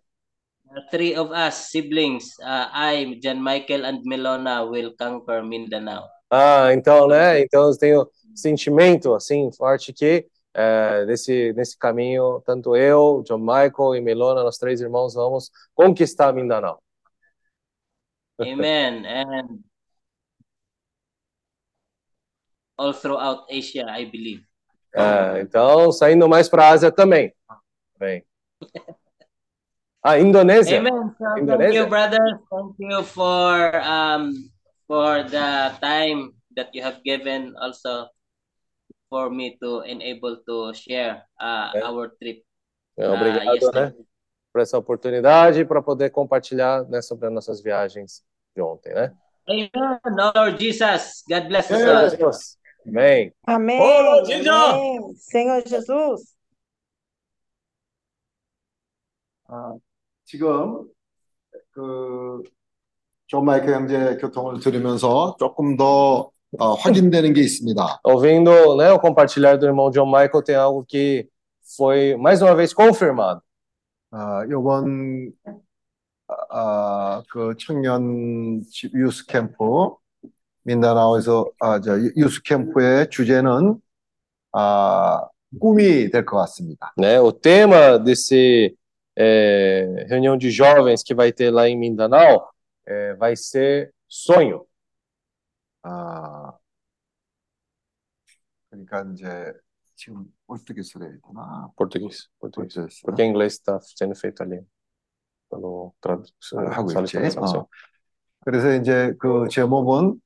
S8: The three of us siblings, uh, I, John Michael, and Melona will conquer Mindanao.
S2: Ah, então, né? Então eu tenho sentimento assim forte que é, nesse nesse caminho, tanto eu, John Michael e Melona, nós três irmãos vamos conquistar Mindanao.
S8: Amen. And all throughout Asia, I believe.
S2: É, então, saindo mais para a Ásia também. Bem. <laughs> Ah, Indonésia.
S8: Amen. So thank
S2: Indonesia.
S8: you, brothers. Thank you for um for the time that you have given also for me to enable to share uh,
S2: É.
S8: our trip.
S2: É,
S8: uh,
S2: obrigado, né,
S8: yesterday.
S2: por essa oportunidade para poder compartilhar né, sobre as nossas viagens de ontem, né?
S8: Amen. Lord Jesus, God bless us.
S2: Amém.
S3: Amém.
S1: Jesus!
S3: Amém. Senhor Jesus.
S7: 아, 지금 그존 마이클 형제 교통을 들으면서 조금 더 어, 확인되는 게 있습니다.
S2: Ouvindo, né, o compartilhar do irmão John Michael, tem algo que foi mais uma vez confirmado.
S7: 아, 요번 아, 그 청년 집 유스 캠프 민다나오에서 아, 저 유스 캠프의 주제는 아, 꿈이 될 것 같습니다.
S2: né? O tema desse é, reunião de jovens que vai ter lá em Mindanao é, vai ser sonho.
S7: 아, 그러니까 이제 지금 português로 해야 되나?
S2: Português, português.
S7: português.
S2: Porque em inglês está sendo feito ali pelo tradução.
S7: 하고
S2: sala de
S7: 있지.
S2: tradução.
S7: 어. 그래서 이제 그 제목은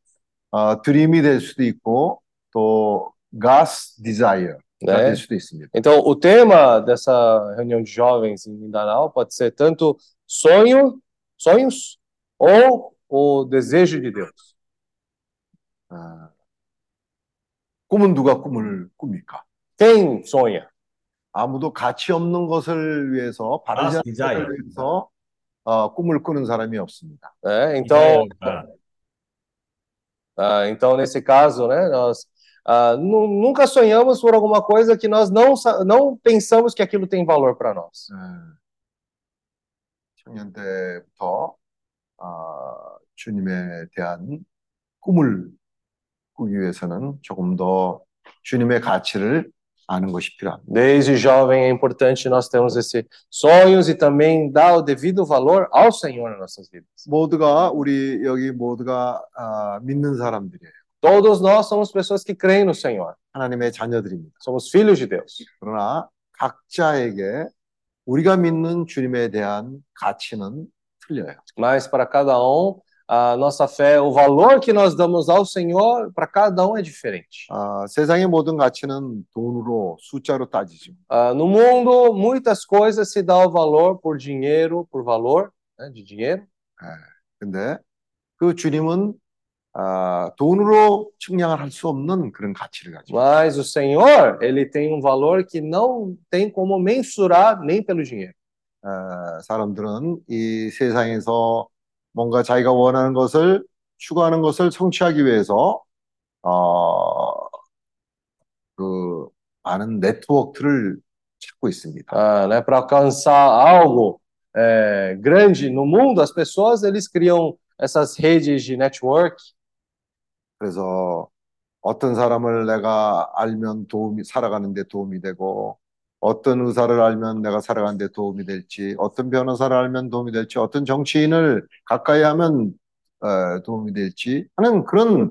S7: 어, 드림이 될 수도 있고 또 God's Desire가
S2: né?
S7: 될 수도 있습니다.
S2: Então, o tema dessa reunião de jovens em Mindanao pode ser tanto sonho, sonhos ou o desejo de Deus.
S7: 아, 꿈은 누가 꿈을 꿉니까?
S2: Quem sonha?
S7: 아무도 가치 없는 것을 위해서 바르지 않은
S1: desire.
S7: 것을 위해서 어, 꿈을 꾸는 사람이 없습니다.
S2: né? Então,
S1: desire.
S2: ah, então nesse caso, né, nós ah, nu- nunca sonhamos por alguma coisa que nós não sa- não pensamos que aquilo tem valor para nós.
S7: 예. 청년 때부터 아, 주님에 대한 꿈을 꾸기 위해서는 조금 더 주님의 가치를 아는 것이 필요합니다.
S2: Desde jovem é importante nós termos esses sonhos e também dar o devido valor ao Senhor nas nossas vidas.
S7: 모두가 우리 여기 모두가 아, 믿는 사람들이에요.
S2: Todos nós somos pessoas que creem no Senhor.
S7: 하나님의 자녀들입니다.
S2: Somos filhos de Deus.
S7: 그러나 각자에게 우리가 믿는 주님에 대한 가치는 틀려요.
S2: Mas para cada um, a nossa fé, o valor que nós damos ao Senhor, para cada um é diferente.
S7: 아, 세상의 모든 가치는 돈으로 숫자로 따지죠.
S2: Ah, no mundo, muitas coisas se dá o valor por dinheiro, por valor né, de dinheiro.
S7: 근데 그 주님은 아, 돈으로 측량을 할 수 없는 그런 가치를 가지고
S2: Mas o Senhor, ele tem um valor que não tem como mensurar nem pelo dinheiro.
S7: 아, 사람들은 이 세상에서 뭔가 자기가 원하는 것을 추구하는 것을 성취하기 위해서 어, 그 많은 네트워크를 찾고 있습니다.
S2: Ah, né, para alcançar algo é, grande no mundo, as pessoas eles criam essas redes de network.
S7: 그래서 어떤 사람을 내가 알면 도움이 살아가는 데 도움이 되고 어떤 의사를 알면 내가 살아가는 데 도움이 될지 어떤 변호사를 알면 도움이 될지 어떤 정치인을 가까이 하면 어, 도움이 될지 하는 그런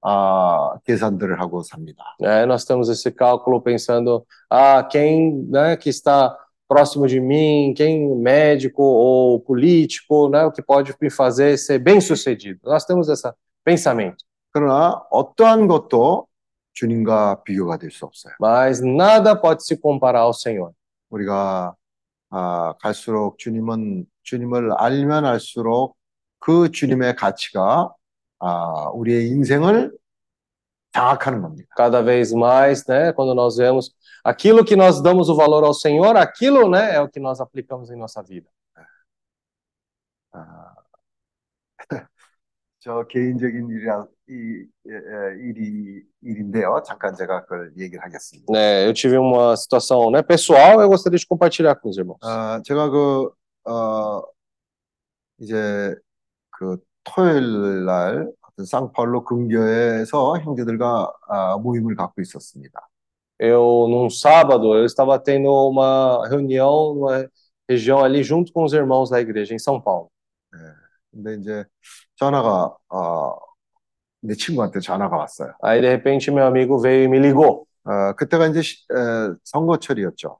S7: 아, 계산들을 하고 삽니다.
S2: né? Nós temos esse cálculo pensando, ah, quem, né, que está próximo de mim, quem médico ou político, né, o que pode me fazer ser bem-sucedido. Nós temos esse pensamento,
S7: 그러나 어떠한 것도 주님과 비교가 될 수 없어요.
S2: mas nada pode se comparar ao Senhor.
S7: 우리가 아, 갈수록 주님은 주님을 알면 알수록 그 주님의 가치가 아, 우리의 인생을 장악하는 겁니다.
S2: Cada vez mais, né, quando nós vemos aquilo que nós damos o valor ao Senhor, aquilo, né, é o que nós aplicamos em nossa vida.
S7: 아, 저 개인적인 일이라 이, 예, 예, 일이 일인데요. 잠깐 제가 그걸 얘기를 하겠습니다.
S2: Né, eu tive uma situação, né, pessoal, eu gostaria de compartilhar com os irmãos.
S7: 아, 제가 그 어, 이제 그 토요일 날 어떤 상파울로 근교에서 형제들과 아, 모임을 갖고 있었습니다.
S2: Eu, num sábado, eu estava tendo uma reunião numa região ali junto com os irmãos da igreja em São Paulo.
S7: 근데 이제 전화가 어, 내 친구한테 전화가 왔어요.
S2: Aí, de repente, meu amigo veio e me ligou.
S7: 어, 그때가 이제 시- 에, 선거철이었죠.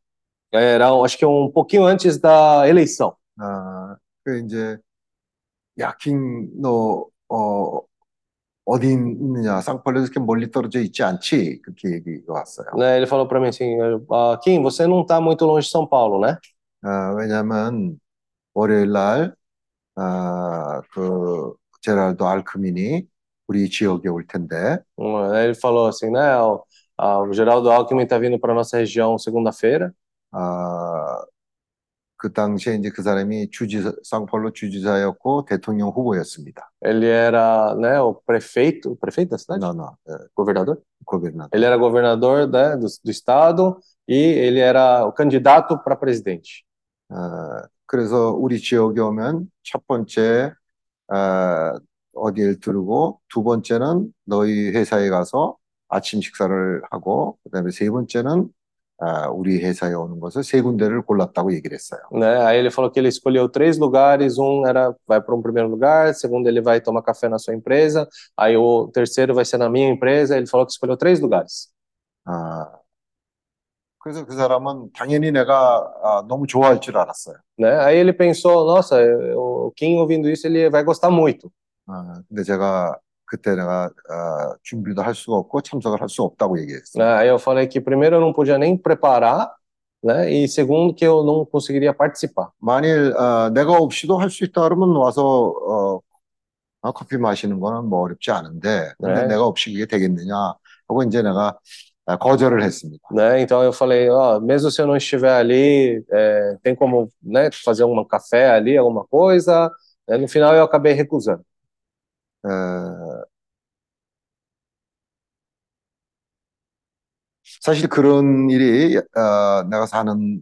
S2: Era, acho que um pouquinho antes da eleição.
S7: 아, 그 이제 야, 킹, 너 어, 어디 있느냐? 이렇게 멀리 떨어져 있지 않지? 그렇게 얘기가 왔어요.
S2: Né, ele falou para mim assim, ah, Kim, você não está muito longe de São Paulo, né?
S7: 아, 왜냐하면 월요일 날 아, 그 제랄도 알크민이 우리 지역에 올 텐데
S2: Hum, Aí ele falou assim, né, o, ah, o Geraldo Alckmin está vindo para nossa região segunda-feira.
S7: 아, 그 당시에 이제 그 사람이 주지사, 상팔로 주지사였고 대통령 후보였습니다.
S2: Ele era, né, o prefeito, o prefeito da cidade?
S7: No, no, 예,
S2: Governador?
S7: 고베르나토.
S2: Ele era governador, né, do, do estado e ele era o candidato para presidente.
S7: 아, 그래서 우리 지역에 오면 첫 번째 아, 어디를 두르고 두 번째는 너희 회사에 가서 아침 식사를 하고 그다음에 세 번째는 아, 우리 회사에 오는 것을 세 군데를 골랐다고 얘기를 했어요.
S2: Né? Aí ele falou que ele escolheu três lugares, um era vai para um primeiro lugar, segundo ele vai tomar café na sua empresa, aí o terceiro vai ser na minha empresa. Ele falou que escolheu três lugares.
S7: 아, 그래서 그 사람은 당연히 내가 아, 너무 좋아할 줄 알았어요.
S2: Né? Aí ele pensou, nossa, o Kim ouvindo isso ele vai gostar muito.
S7: 아, 근데 제가 그때 내가 아, 준비도 할 수가 없고 참석을 할 수 없다고 얘기했어요.
S2: Né? Aí eu falei que primeiro eu não podia nem preparar, né? E segundo que eu não conseguiria participar.
S7: 만일 아, 내가 없이도 할 수 있다 그러면 와서 어, 아, 커피 마시는 거는 뭐 어렵지 않은데 근데
S2: 네.
S7: 내가 없이 그게 되겠느냐 하고 이제 내가 아, 거절을 했습니다.
S2: né? Então eu falei, ó, mesmo se eu não estiver ali, é, tem como, né, fazer um café ali, alguma coisa? É, no final eu acabei recusando.
S7: 어, 사실 그런 일이 어, 내가 사는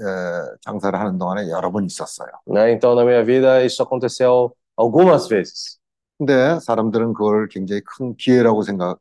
S7: 어, 장사를 하는 동안에 여러 번 있었어요.
S2: né? Então, na minha vida, isso aconteceu algumas vezes.
S7: 근데 사람들은 그걸 굉장히 큰 기회라고 생각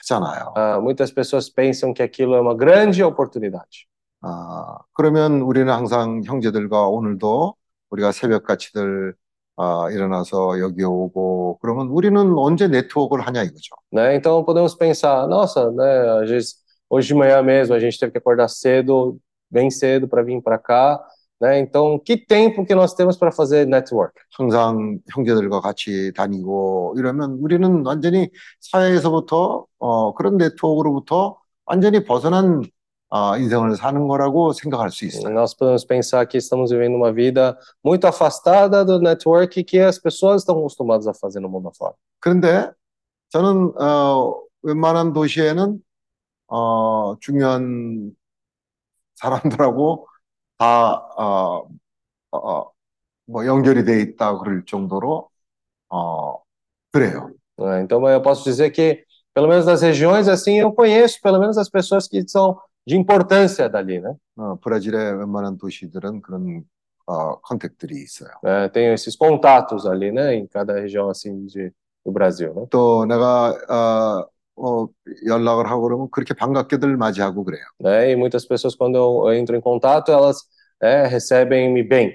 S7: 하잖아요.
S2: Ah, muitas pessoas pensam que aquilo é uma grande oportunidade.
S7: 아, 그러면 우리는 항상 형제들과 오늘도 우리가 새벽같이들 아, 일어나서 여기 오고 그러면 우리는 언제 네트워크를 하냐 이거죠.
S2: Né? Então, podemos pensar, nossa, né, às vezes, hoje de manhã mesmo a gente teve que acordar cedo, bem cedo para vir para cá, né? Então, que tempo que nós temos para fazer network?
S7: 항상 형제들과 같이 다니고 이러면 우리는 완전히 사회에서부터 어, 그런 네트워크로부터 완전히 벗어난 아, 인생을 사는 거라고 생각할 수 있어요.
S2: Nós podemos pensar que estamos vivendo uma vida muito afastada do network que as pessoas estão acostumadas a fazer no mundo afora.
S7: 그런데 저는 어, 웬만한 도시에는 어, 중요한 사람들하고 다 어, 어, 뭐 연결이 돼 있다 그럴 정도로 어, 그래요.
S2: né? Então, eu posso dizer que, pelo menos nas regiões assim, eu conheço pelo menos as pessoas que são de importância dali, né?
S7: 어, 브라질의 웬만한 도시들은 그런 어, 컨택들이 있어요.
S2: É, tenho esses contatos ali, né, em cada região assim de, do Brasil, né?
S7: 또 내가 어, 어, 연락을 하고 그러면 그렇게 반갑게들 맞이하고 그래요.
S2: né? E muitas pessoas, quando eu, eu entro em contato, elas é, recebem-me bem.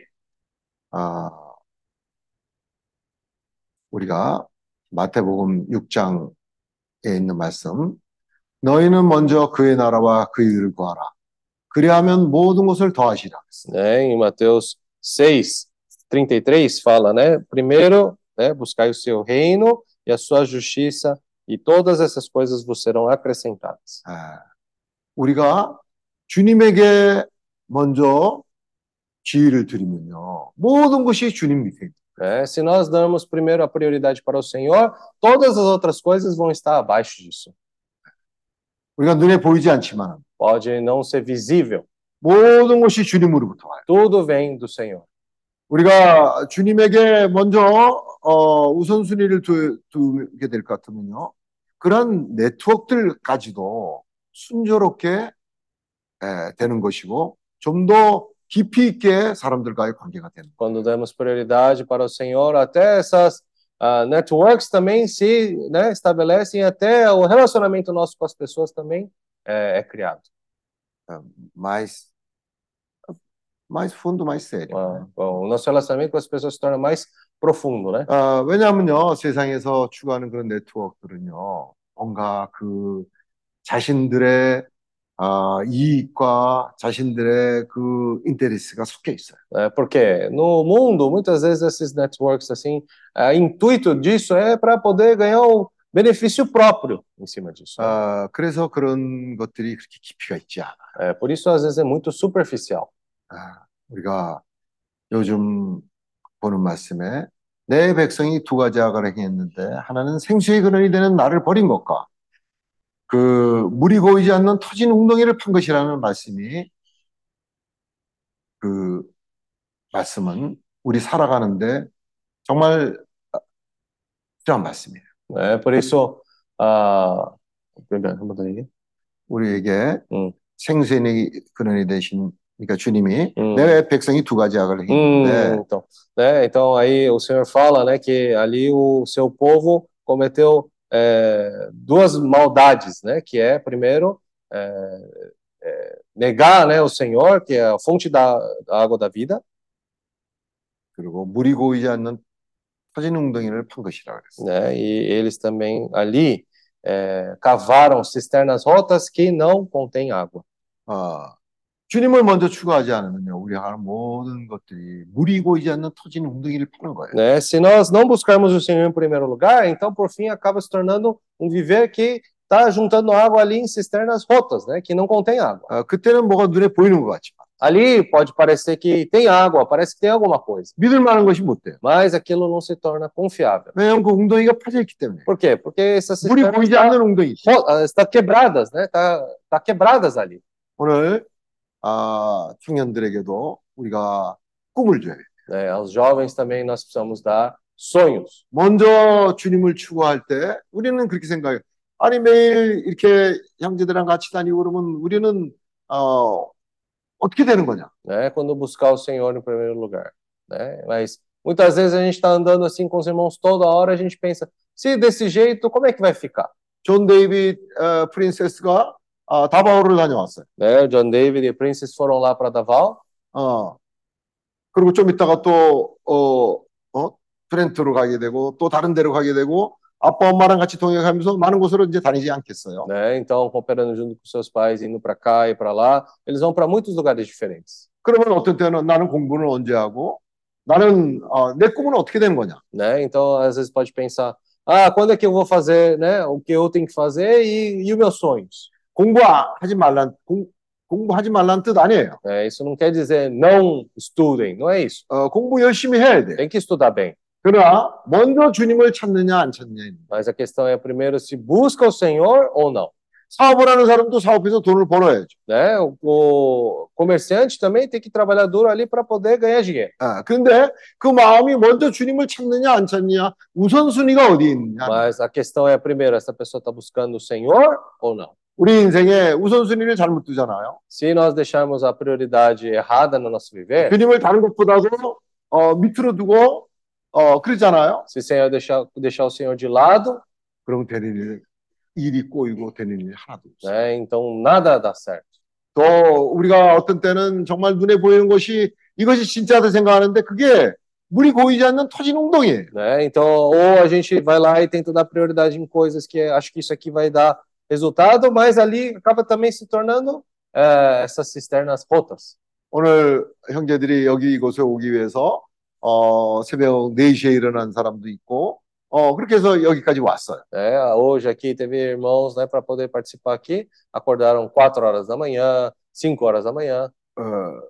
S7: 아, 우리가 마태복음 6장에 있는 말씀, 너희는 먼저 그의 나라와 그의 의를 구하라. 그리하면 모든 것을 더하시라.
S2: né? Em Mateus 6, 33 fala, né? Primeiro, né, buscai o seu reino e a sua justiça, e todas essas coisas vos serão acrescentadas.
S7: 아, 우리가 주님에게 먼저 지위를 드리면요. 모든 것이 주님 밑에 있다.
S2: né? Se nós damos primeiro a prioridade para o Senhor, todas as outras coisas vão estar abaixo disso.
S7: 우리가 눈에 보이지 않지만
S2: Pode não ser visível,
S7: 모든 것이 주님으로부터 와요.
S2: tudo vem do Senhor.
S7: 우리가 주님에게 먼저 어, 우선순위를 두, 두게 될 것 같으면요. 그런 네트워크들까지도 순조롭게 에, 되는 것이고 좀 더 깊이 있게 사람들과의 관계가 되는 거예요.
S2: Quando damos prioridade para o Senhor, até essas ah, networks também se né, estabelecem, até o relacionamento nosso com as pessoas também é, é criado.
S7: mais mais fundo, mais sério.
S2: Ah, bom, o nosso relacionamento com as pessoas se torna mais profundo, né?
S7: 아, 왜냐하면요, 세상에서 추구하는 그런 네트워크들은요, 뭔가 그 자신들의 아, 이익과 자신들의 그 인테레스가 섞여 있어요.
S2: É, porque no mundo, muitas vezes esses networks, assim, o intuito disso é para poder ganhar um benefício próprio em cima disso.
S7: 아, 그래서 그런 것들이 그렇게 깊이가 있지 않아.
S2: É, por isso, às vezes, é muito superficial.
S7: 아, 우리가 요즘 보는 말씀에 내 백성이 두 가지 악을 행했는데 하나는 생수의 근원이 되는 나를 버린 것과 그 물이 고이지 않는 터진 웅덩이를 판 것이라는 말씀이 그 말씀은 우리 살아가는데 정말 필요한 말씀이에요.
S2: Por isso, ah, 한번 더 얘기해.
S7: 우리에게
S2: 음.
S7: 생수의 근원이 되신 그러니까 주님이
S2: 음.
S7: 내 백성이 두 가지 악을
S2: Hum,
S7: 행했는데
S2: então, né? Então aí o Senhor fala, né, que ali o seu povo cometeu é, duas maldades, né? Que é primeiro é, é, negar, né, o Senhor, que é a fonte da, da água da vida,
S7: 그리고 물이 고이지 않는 터진 웅덩이를 판 것이라 그랬어요.
S2: né? E eles também ali é, cavaram cisternas rotas que não contêm água.
S7: 아, 주님을 먼저 추구하지 않으면요, 우리가 하는 모든 것들이 물이 고이지 않는 터진 웅덩이를 파는 거예요.
S2: Né? Se nós não buscarmos o Senhor em primeiro lugar, então por fim acaba se tornando um viver que está juntando água ali em cisternas rotas, né? Que não contém água.
S7: 아, 그때는 뭐가 눈에 보이는 것 같지만,
S2: Ali pode parecer que tem água, parece que tem alguma coisa,
S7: 믿을 만한 것이 못 돼요.
S2: mas aquilo não se torna confiável.
S7: 왜냐하면 그 웅덩이가 파져 있기 때문에.
S2: Por quê? Porque essa
S7: 물이
S2: cisterna
S7: 보이지
S2: está,
S7: 않는 웅덩이.
S2: ro- ah, está quebradas, né? Está, está quebradas ali.
S7: 오늘 아, 청년들에게도 우리가 꿈을 줘야 돼요.
S2: né? Aos jovens também nós precisamos dar sonhos.
S7: 먼저 주님을 추구할 때 우리는 그렇게 생각해요. 아니 매일 이렇게 형제들이랑 같이 다니고 그러면 우리는 어, 어떻게 되는 거냐?
S2: né? Quando buscar o Senhor em primeiro lugar, né? Mas muitas vezes a gente está andando assim com os irmãos toda hora, a gente pensa, se desse jeito, como é que vai ficar?
S7: 존 데이빗 어, 프린세스가 어, 다바오를 다녀왔어요.
S2: Né? O John David e Princess foram lá para Davao,
S7: 어, 그리고 좀 있다가 또 어, 어, 트렌트로 가게 되고 또 다른 데로 가게 되고 아빠 엄마랑 같이 동행하면서 많은 곳으로 이제 다니지 않겠어요.
S2: né? Então, cooperando junto com seus pais, indo para cá e para lá, eles vão para muitos lugares diferentes,
S7: 그러면 어떤 때는 나는 공부는 언제 하고 나는 어, 내 꿈은 어떻게 되는 거냐?
S2: né? Então, às vezes pode pensar, ah, quando é que eu vou fazer, né? O que eu tenho que fazer e, e os meus sonhos?
S7: 공부하지 말란 공, 공부하지 말란 뜻 아니에요.
S2: né? Isso não quer dizer não estudem, não é isso.
S7: 어, 공부 열심히 해야 돼.
S2: Tem que estudar bem.
S7: 그러나 먼저 주님을 찾느냐 안 찾느냐.
S2: Mas a questão é primeiro se busca o Senhor ou não,
S7: 사업을 하는 사람도 사업에서 돈을 벌어야죠.
S2: né? O, comerciante também tem que trabalhar duro ali para poder ganhar dinheiro.
S7: 아, 그런데 그 마음이 먼저 주님을 찾느냐 안 찾느냐 우선순위가 어디 있느냐.
S2: Mas a questão é primeiro essa pessoa está buscando o Senhor ou não.
S7: 우리 인생에 우선순위를 잘못 두잖아요.
S2: Se nós deixarmos a prioridade errada no nosso viver,
S7: 주님을 다른 것보다도 어, 밑으로 두고 어, 그러잖아요.
S2: se o Senhor deixar deixar o Senhor de lado,
S7: 그럼 되는 일, 일이 꼬이고 되는 일이 하나도 없어요.
S2: né? Então nada dá certo.
S7: 또 우리가 어떤 때는 정말 눈에 보이는 것이 이것이 진짜다 생각하는데 그게 물이 고이지 않는 터진 웅덩이에요.
S2: né? Então, ou a gente vai lá e tenta dar prioridade em coisas que acho que isso aqui vai dar resultado, mas ali acaba também se tornando eh, essas cisternas rotas.
S7: 오늘 형제들이 여기 이곳에 오기 위해서 어, 새벽 4시에 일어난 사람도 있고 어, 그렇게 해서 여기까지 왔어요.
S2: Né? Hoje aqui teve irmãos, né, para poder participar aqui, acordaram 4 horas da manhã, 5 horas da manhã,
S7: 어,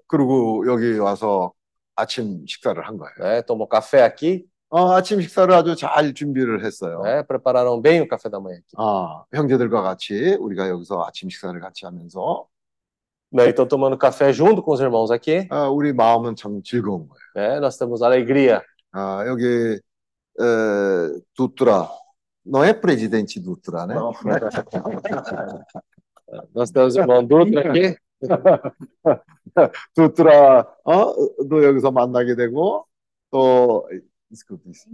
S7: 그리고 여기 와서 아침 식사를 한 거예요.
S2: né? Tomou café aqui,
S7: 어, 아침 식사를 아주 잘 준비를 했어요.
S2: né? Prepararam bem o café da manhã aqui.
S7: 아, 형제들과 같이 우리가 여기서 아침 식사를 같이 하면서
S2: Né? Então, tomando café junto com os irmãos aqui,
S7: 아, 우리 마음은 참 즐거운 거예요.
S2: né? Nós temos alegria.
S7: 아, 여기 에, 두뚜라 너의 프레지덴치 두뚜라네.
S2: Nós temos o irmão Dutra aqui,
S7: 두뚜라 어, 너 여기서 만나게 되고 또 있을 것도 있어.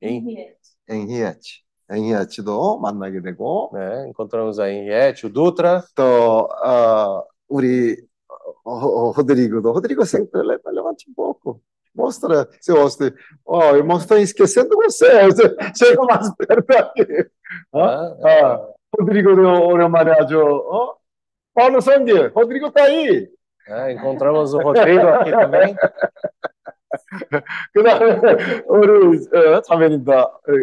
S2: em,
S7: 앵히야치, 앵히야치도 만나게 되고
S2: né? Encontramos a Henriette, o Dutra,
S7: 또 어, 우리 어, 어, Rodrigo, Rodrigo sempre ele é levante um pouco. Mostra, seu rosto. Ó, irmãos estão esquecendo você. Você Chega mais perto aqui. 어?
S2: né?
S7: 아, 호드리고를 오랜만에 아주, 어? Paulo Sangue, Rodrigo tá aí.
S2: né? Encontramos o Rodrigo aqui também. <laughs>
S7: 그 다음에 우리 어, 자매님도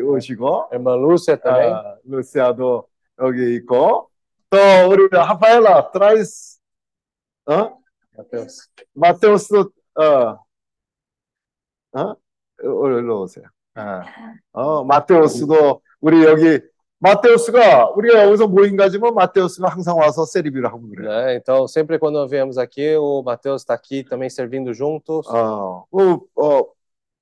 S7: 오시고,
S2: Lúcia também.
S7: 아, 루시아도 여기 있고, 또 우리 하파엘라, 트라이스, 어?
S2: Mateus.
S7: 마테우스도, 어, 어? 일로 오세요. 아, 어, 마테우스도 우리 여기 마테우스가 우리가 여기서 모임 가지면 마테우스가 항상 와서 세리비를 하고 그래요.
S2: né? Então, sempre quando viemos aqui, o Mateus está aqui também servindo juntos.
S7: 어, 어, 어,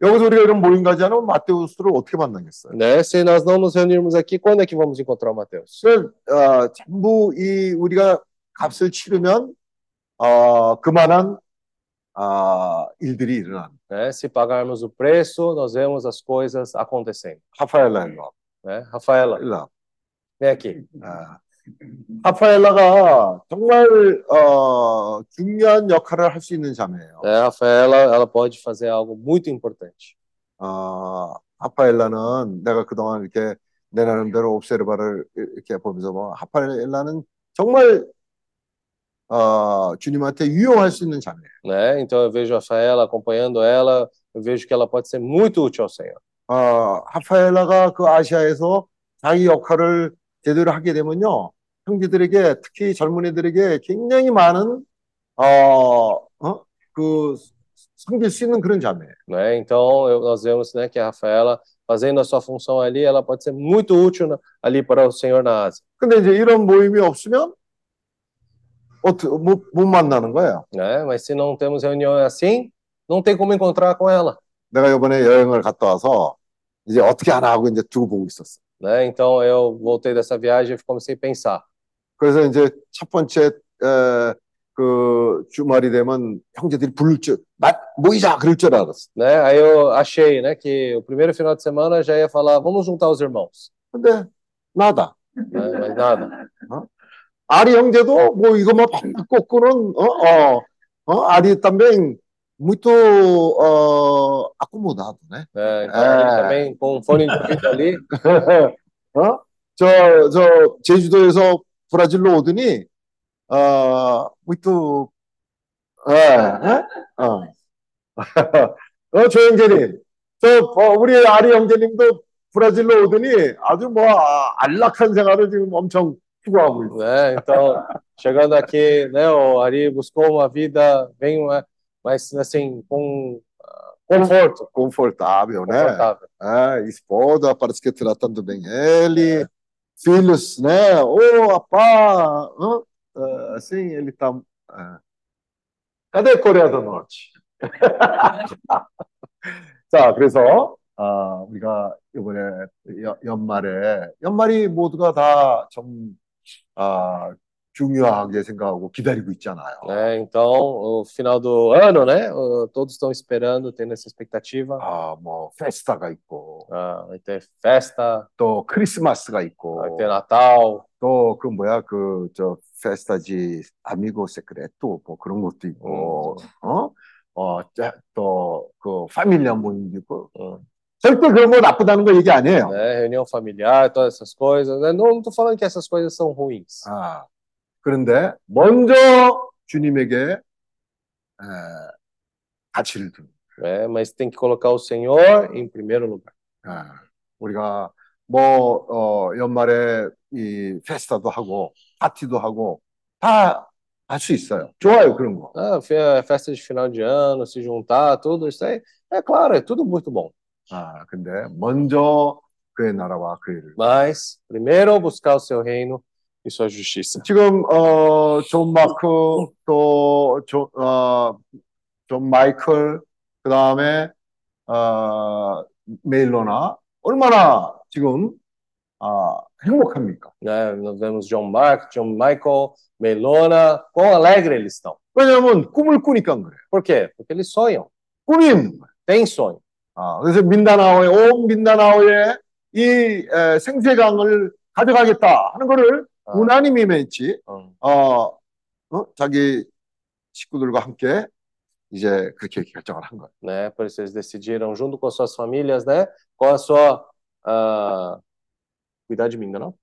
S7: 여기서 우리가 이런 모임 가지 않으면 마테우스를 어떻게 만나겠어요?
S2: Né? Se nós não nos reunirmos aqui, quando é que vamos encontrar o Mateus?
S7: 그, 어, 전부 이 우리가 값을 치르면 어, 그만한 어, 일들이 일어난.
S2: Né? Se pagarmos o preço, nós vemos as coisas acontecendo.
S7: 하파엘라 일 로 와.
S2: Né? Rafaela,
S7: 일로 와.
S2: vem aqui.
S7: 아, 하파엘라가 정말 어, 중요한 역할을 할 수 있는 자매예요.
S2: Né? Rafaela, ela pode fazer algo muito importante.
S7: 어, 하파엘라는 내가 그동안 이렇게 내 나름대로 옵세르바를 이렇게 보면서 뭐 하파엘라는 정말 어, 주님한테 유용할 수 있는 자매예요.
S2: Né? Então, eu vejo a Rafaela acompanhando ela, eu vejo que ela pode ser muito útil ao Senhor.
S7: 어, 하파엘라가 그 아시아에서 자기 역할을 제대로 하게 되면요. 형제들에게 특히 젊은이들에게 굉장히 많은 어, 어? 그 섬길 수 있는 그런 자매.
S2: né? Então eu- nós vemos, né, que a Rafaela fazendo a sua função ali, ela pode ser muito útil na- ali para o Senhor na Ásia,
S7: 근데 이제 이런 모임이 없으면 못, 못 만나는 거예요.
S2: né? Mas se não temos reunião assim, não tem como encontrar com ela,
S7: 내가 이번에 여행을 갔다 와서 이제 어떻게 하나 하고 이제 두고 보고 있었어.
S2: né? Então eu voltei dessa viagem e comecei a pensar.
S7: 그래서 이제 첫 번째 에, 그 주말이 되면 형제들이 부를 줄, 마, 모이자 그럴 줄 알았어.
S2: né? Aí eu achei, né, que o primeiro final de semana já ia falar, vamos juntar os irmãos,
S7: 근데 나다.
S2: né? Mas nada.
S7: 아리 형제도 뭐 이것만 팍팍 꽂고는 어, 어, 어, 아리 também muito 어, acomodado, né?
S2: né? Então ele
S7: É.
S2: também com um fone de ouvido ali,
S7: 어? 저, 저, 제주도에서 브라질로 오더니, 어, muito, 예, 예? 어. 어, 조 형제님. 저, 어, 우리 아리 형제님도 브라질로 오더니 아주 뭐, 아, 안락한 생활을 지금 엄청 추구하고 있어요.
S2: né? Então chegando aqui, né, o Ari buscou uma vida bem mais, mais assim com ah, conforto,
S7: Confortável, né?
S2: confortável.
S7: É, esposa, parece que tratando bem ele, filhos, né? Ô, apá, hã? Ah, assim, ele tá. é. Cadê a Coreia do Norte? <laughs> 자, 그래서 아, 우리가 이번에 여- 연말에 연말이 모두가 다 좀 아, 중요하게 생각하고 기다리고 있잖아요.
S2: né? Então, o final do ano, né? o- Todos estão esperando, tendo essa expectativa.
S7: 아, 뭐 페스타가 있고
S2: Ah, vai ter festa,
S7: 또 크리스마스가
S2: vai
S7: 있고
S2: ter Natal,
S7: 또 그 뭐야 그 저 페스타지 아미고 세크레토 뭐 그런 것도 있고 어어또그 파밀리아 모임도 있고
S2: hum,
S7: 절대 그런 거 나쁘다는 거 얘기 아니에요.
S2: né? Reunião familiar, todas essas coisas. né? Não estou falando que essas coisas são ruins.
S7: 아 그런데 먼저 주님에게 에, 가치를 두는
S2: né? Mas tem que colocar o Senhor em primeiro lugar.
S7: 아, 우리가 뭐 어, 연말에 이 페스타도 하고 파티도 하고 다 할 수 있어요. 좋아요 그런 거.
S2: Ah, fe- festa de final de ano, se juntar, tudo isso aí. É claro, é tudo muito bom.
S7: 아 근데 먼저 그의 나라와 그의 를
S2: Mas, primeiro, buscar o seu reino e sua justiça.
S7: 지금 어, 존 마크 또존 어, 존 마이클 그다음에 어, 메일로나 얼마나 지금 아, 행복합니까?
S2: Né? Nós vemos John Mark, John Michael, Melona, quão alegre eles estão.
S7: 왜냐하면 꿈을 꾸니까 그래요.
S2: Por quê? Porque eles sonham,
S7: 꿈이 있는 거예요.
S2: têm sonho.
S7: 아, 그래서 민다나오에 온 민다나오에 이 에, 생태강을 가져가겠다 하는 거를
S2: 아,
S7: 무난히 맺지
S2: 음.
S7: 어, 어? 자기 식구들과 함께 이제 그렇게 결정을 한 거예요.
S2: né? Por isso eles decidiram, junto com suas famílias, né? Com a sua. ah, cuidar de não?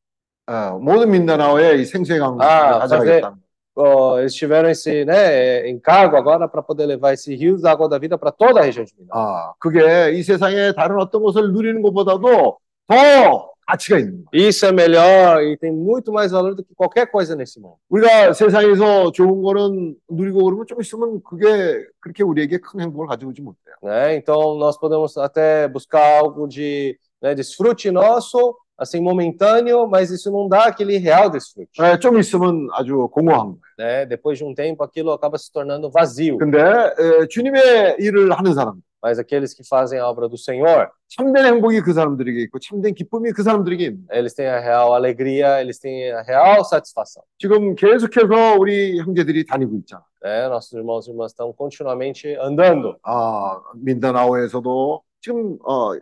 S7: 어, 모든 민다나오에 이 생태강을
S2: 아,
S7: 가져가겠다는 거예요.
S2: Oh, eles tiveram esse né, encargo agora para poder levar esse rio da água da vida para toda a região de Minas.
S7: 아, 그게 이 세상에 다른 어떤 것을 누리는 것보다도 더 가치가 있는 거예요.
S2: Isso é melhor e tem muito mais valor do que qualquer coisa nesse mundo.
S7: 우리가 세상에서 좋은 거는 누리고 그러면 좀 있으면 그게 그렇게 우리에게 큰 행복을 가져오지 못해요.
S2: Né? Então, nós podemos até buscar algo de né, desfrute nosso, assim, momentâneo, mas isso não dá aquele real desfrute.
S7: 예, 좀 있으면 아주 공허한 거예요.
S2: Né? Depois de um tempo, aquilo acaba se tornando vazio.
S7: 근데 에, 주님의 일을 하는 사람,
S2: Mas aqueles que fazem a obra do Senhor,
S7: 참된 행복이 그 사람들에게 있고 참된 기쁨이 그 사람들에게 있는 거예요.
S2: eles têm a real alegria, eles têm a real satisfação.
S7: 지금 계속해서 우리 형제들이 다니고 있잖아.
S2: Né? Nossos irmãos e irmãs estão continuamente andando.
S7: 아, 민다나오에서도 지금 어,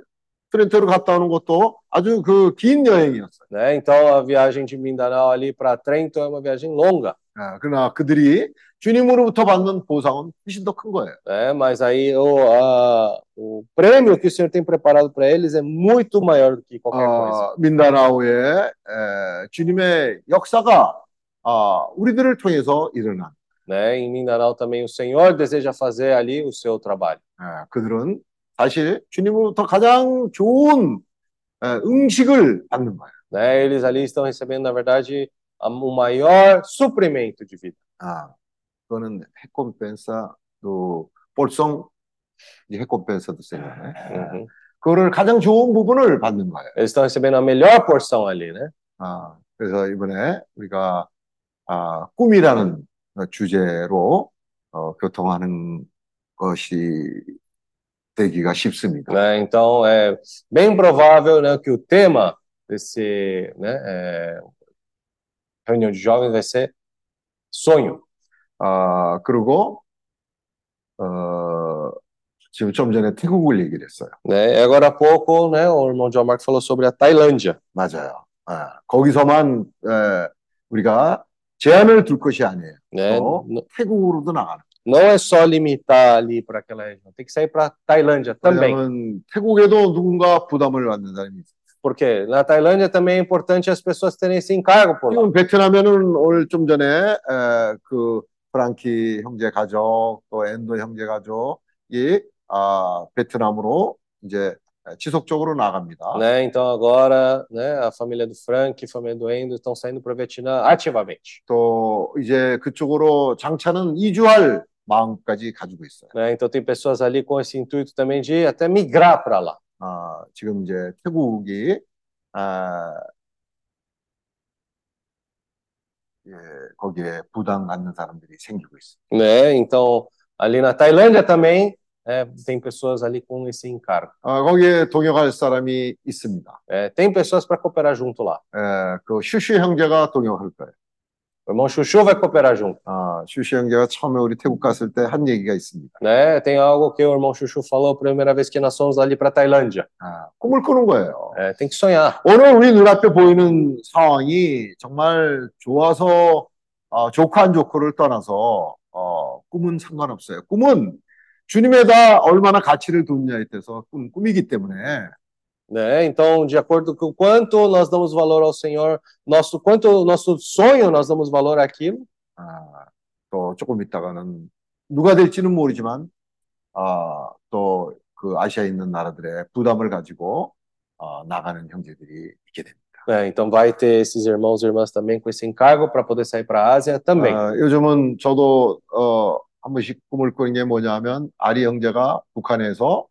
S7: 트렌토로 갔다 오는 것도 아주 그 긴 여행이었어요.
S2: Né? Então, a viagem de Mindanao ali para Trento é uma viagem longa.
S7: 아, 그러나 그들이 주님으로부터 받는 보상은 훨씬 더 큰 거예요.
S2: né? Mas aí o, a, o prêmio que o Senhor tem preparado para eles é muito maior do que qualquer coisa.
S7: 아, 민다나오의 에, 주님의 역사가 아, 우리들을 통해서 일어난
S2: Né? Em Mindanao também o Senhor deseja fazer ali o seu trabalho.
S7: 에, 그들은 사실 주님으로부터 가장 좋은 에, 음식을 받는 거예요.
S2: Né? Eles ali estão recebendo, na verdade, a- o maior suprimento de vida.
S7: 아, 그거는 recompensa do Senhor, né?
S2: Uhum.
S7: 그거를 가장 좋은 부분을 받는 거예요.
S2: Estão recebendo a melhor porção ali, né?
S7: 아, 그래서 이번에 우리가 아, 꿈이라는 주제로 어, 교통하는 것이 되기가 쉽습니다.
S2: Né? Então, é bem provável né, que o tema desse né, é, reunião de jovens vai ser sonho.
S7: 아, 그리고 어, 지금 좀 전에 태국을 얘기를 했어요.
S2: E agora há pouco, né, o irmão John Mark falou sobre a Tailândia.
S7: 맞아요. 아, 거기서만 에, 우리가 제한을 둘 것이 아니에요.
S2: Né?
S7: 또 태국으로도 나가는.
S2: Não é só limitar ali para aquela região, tem que sair para Tailândia também.
S7: 왜냐하면 태국에도 누군가 부담을 받는 사람이 있어요.
S2: Porque na Tailândia também é importante as pessoas terem esse encargo por lá.
S7: 지금 베트남에는 오늘 좀 전에 에, 그 프랑키 형제 가족 또 엔도 형제 가족이 아, 베트남으로 이제 지속적으로 나갑니다.
S2: Né? Então agora, né, a família do Frank, a família do Endo estão saindo para o Vietnã ativamente.
S7: 또 이제 그쪽으로 장차는 이주할 마음까지 가지고 있어요.
S2: Né? Então tem pessoas ali com esse intuito também de até migrar para lá.
S7: 아, 지금 이제 태국이 아, 거기에 부담 갖는 사람들이 생기고 있어요.
S2: Né? Então ali na Tailândia também é, tem pessoas ali com esse encargo.
S7: 아, 거기에 동역할 사람이 있습니다.
S2: É, tem pessoas para cooperar junto lá.
S7: 에, 그 슈슈 형제가 동역할 거예요.
S2: O irmão Chuchu vai cooperar junto.
S7: 아, 슈슈 형제가 처음에 우리 태국 갔을 때 한 얘기가 있습니다.
S2: Né? Tem algo que o irmão Chuchu falou a primeira vez que nós fomos ali para Tailândia.
S7: 아, 꿈을 꾸는 거예요.
S2: É, tem que sonhar.
S7: 오늘 우리 눈앞에 보이는 상황이 정말 좋아서 어, 좋고 안 좋고를 떠나서 어, 꿈은 상관없어요. 꿈은 주님에다 얼마나 가치를 두느냐에 따라서 꿈, 꿈이기 때문에
S2: Né? Então, de acordo com o quanto nós damos valor ao Senhor, nosso quanto nosso sonho nós damos valor àquilo,
S7: 아, 또 조금 있다가는 누가 될지는 모르지만 아, 또 그 아시아에 있는 나라들의 부담을 가지고 어, 나가는 형제들이 있게 됩니다.
S2: né? Então vai ter esses irmãos e irmãs também com esse encargo para poder sair para a Ásia também.
S7: 아, 요즘은 저도 어, 한 번씩 꿈을 꾸는 게 뭐냐면 아리 형제가 북한에서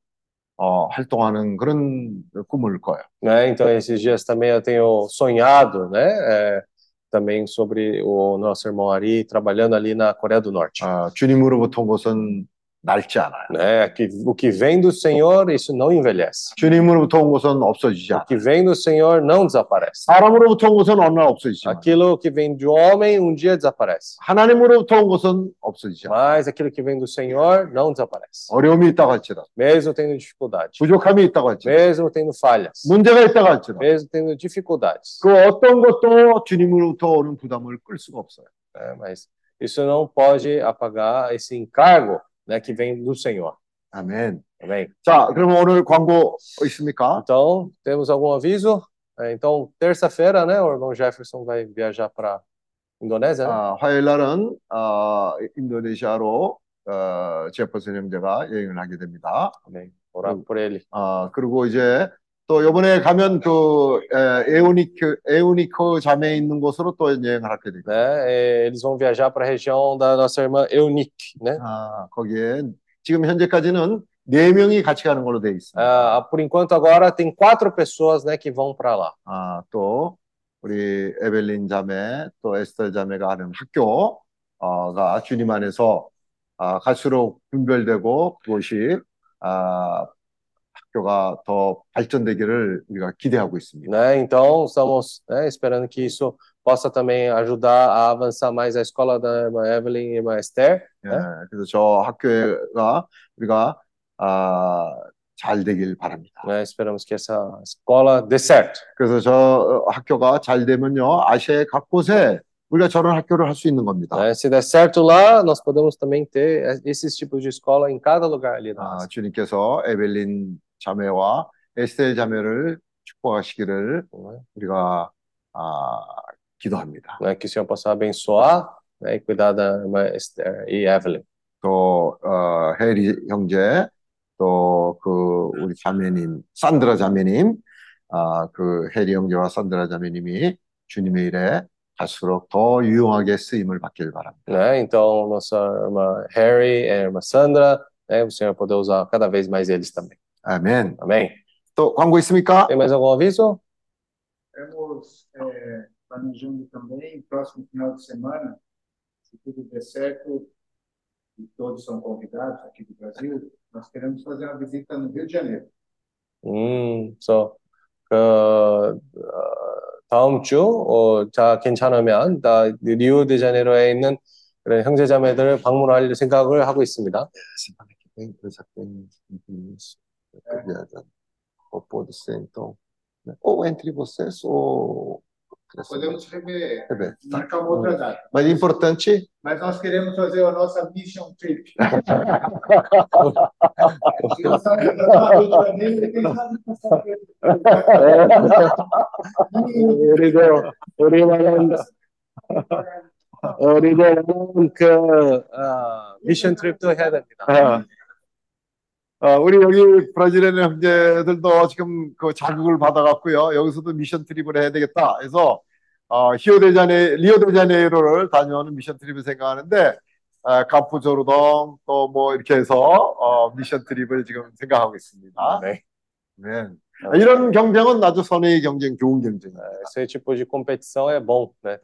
S7: 어, 활동하는 그런 꿈을 꿔요.
S2: Né? Então esses dias também eu tenho sonhado, né? é, também sobre o nosso irmão Ari trabalhando ali na Coreia do Norte.
S7: 아, 주님으로부터 온 것은 낡지 않아요.
S2: Né? Que, o que vem do Senhor, isso não envelhece.
S7: 주님으로부터 온 것은 없어지지
S2: O
S7: 않아요.
S2: que vem do Senhor não desaparece.
S7: 사람으로부터 온 것은 어느 날 없어지지만
S2: Aquilo que vem de homem um dia desaparece.
S7: 하나님으로부터 온 것은 없어지지 않아요.
S2: Mas aquilo que vem do Senhor não desaparece.
S7: 어려움이 있다고 할지라도
S2: Mesmo tendo dificuldade,
S7: 부족함이 있다고 할지라도
S2: mesmo tendo falhas,
S7: 문제가 있다고 할지라도
S2: mesmo tendo dificuldades.
S7: 그 어떤 것도 주님으로부터 오는 부담을 끌 수가 없어요.
S2: né? Mas isso não pode apagar esse encargo né, que vem do Senhor.
S7: 아멘.
S2: Amém?
S7: 자, 그러면 오늘 광고 있습니까?
S2: Então, temos algum aviso? É, Então, terça-feira, né, o irmão Jefferson vai viajar para Indonésia, né?
S7: 아, 화요일 날은 어, 인도네시아로 어, 제퍼슨 형제가 여행을 하게 됩니다.
S2: Amém. Orar por ele.
S7: 아, 그리고 이제 또 이번에 가면 그 에, 에오니크 에오니코 자매 있는 곳으로 또 여행을 하게 됩니다.
S2: Né? É, Eles vão viajar para a região da nossa irmã Eunice, né?
S7: 아, 거기에 지금 현재까지는 네 명이 같이 가는 걸로 되어 있습니다.
S2: Ah, por enquanto, agora tem quatro pessoas, né, que vão para lá.
S7: 아, 또 우리 에벨린 자매, 또 에스터 자매가 하는 학교가 주님 안에서 아, 갈수록 분별되고 그것이 아, 학교가 더 발전되기를 우리가 기대하고 있습니다.
S2: Né? Então, estamos né, esperando que isso possa também ajudar a avançar mais a escola da irmã Evelyn e irmã Esther.
S7: 예, 그래서 저 학교가 우리가 아, 잘 되길 바랍니다.
S2: né? Esperamos que essa escola dê certo.
S7: 그래서 저 학교가 잘 되면요, 아시아의 각 곳에 우리가 저런 학교를 할 수 있는 겁니다.
S2: né? Se der certo lá, nós podemos também ter esses tipos de escola em cada lugar ali
S7: 아. 주님께서 에벨린 자매와 에스테 자매를 축복하시기를? 우리가 아, 기도합니다.
S2: Né? Que o Senhor possa abençoar né? e cuidar da irmã Esther e Evelyn.
S7: 또 어, 해리 형제, 또 그 우리 자매님 산드라 자매님, 아, 그 해리 형제와 산드라 자매님이 주님의 일에 갈수록 더 유용하게 쓰임을 받길 바랍니다.
S2: né? Então, nossa irmã Harry e irmã Sandra, né? O Senhor poder usar cada vez mais eles também.
S7: 아멘.
S2: Amém?
S7: 또 광고 있습니까?
S2: Tem mais algum aviso?
S4: Estamos é, planejando também, próximo final de semana, se tudo der certo, e todos são convidados aqui do Brasil, nós queremos fazer uma visita no Rio de Janeiro.
S2: 음, 그래서 그 어, 다음 주 어, 자 괜찮으면 다 리오데자네이루에 있는 그런 형제자매들을 방문할 생각을 하고 있습니다.
S7: Semana viajando. Ou pode ser, então. né? Ou entre vocês, ou.
S4: Podemos rever,
S7: É bem, tá.
S4: marcar uma outra data.
S7: Mas é importante,
S4: Mas nós queremos fazer a nossa mission trip. Quem sabe Rio de Janeiro, quem sabe cantar Rio
S2: 어,
S7: 우리 여기 브라질에 있는 형제들도 지금 그 자극을 받아갖고요. 여기서도 미션 트립을 해야 되겠다. 해서 어, 히오데자네 리오데자네이로를 다녀오는 미션 트립을 생각하는데 어, 카푸조르동 또 뭐 이렇게 해서 어, 미션 트립을 지금 생각하고 있습니다.
S2: 네.
S7: 네. 아, 이런 경쟁은 아주 선의의 경쟁, 좋은 경쟁입니다.
S2: Esse tipo de competição é bom, né?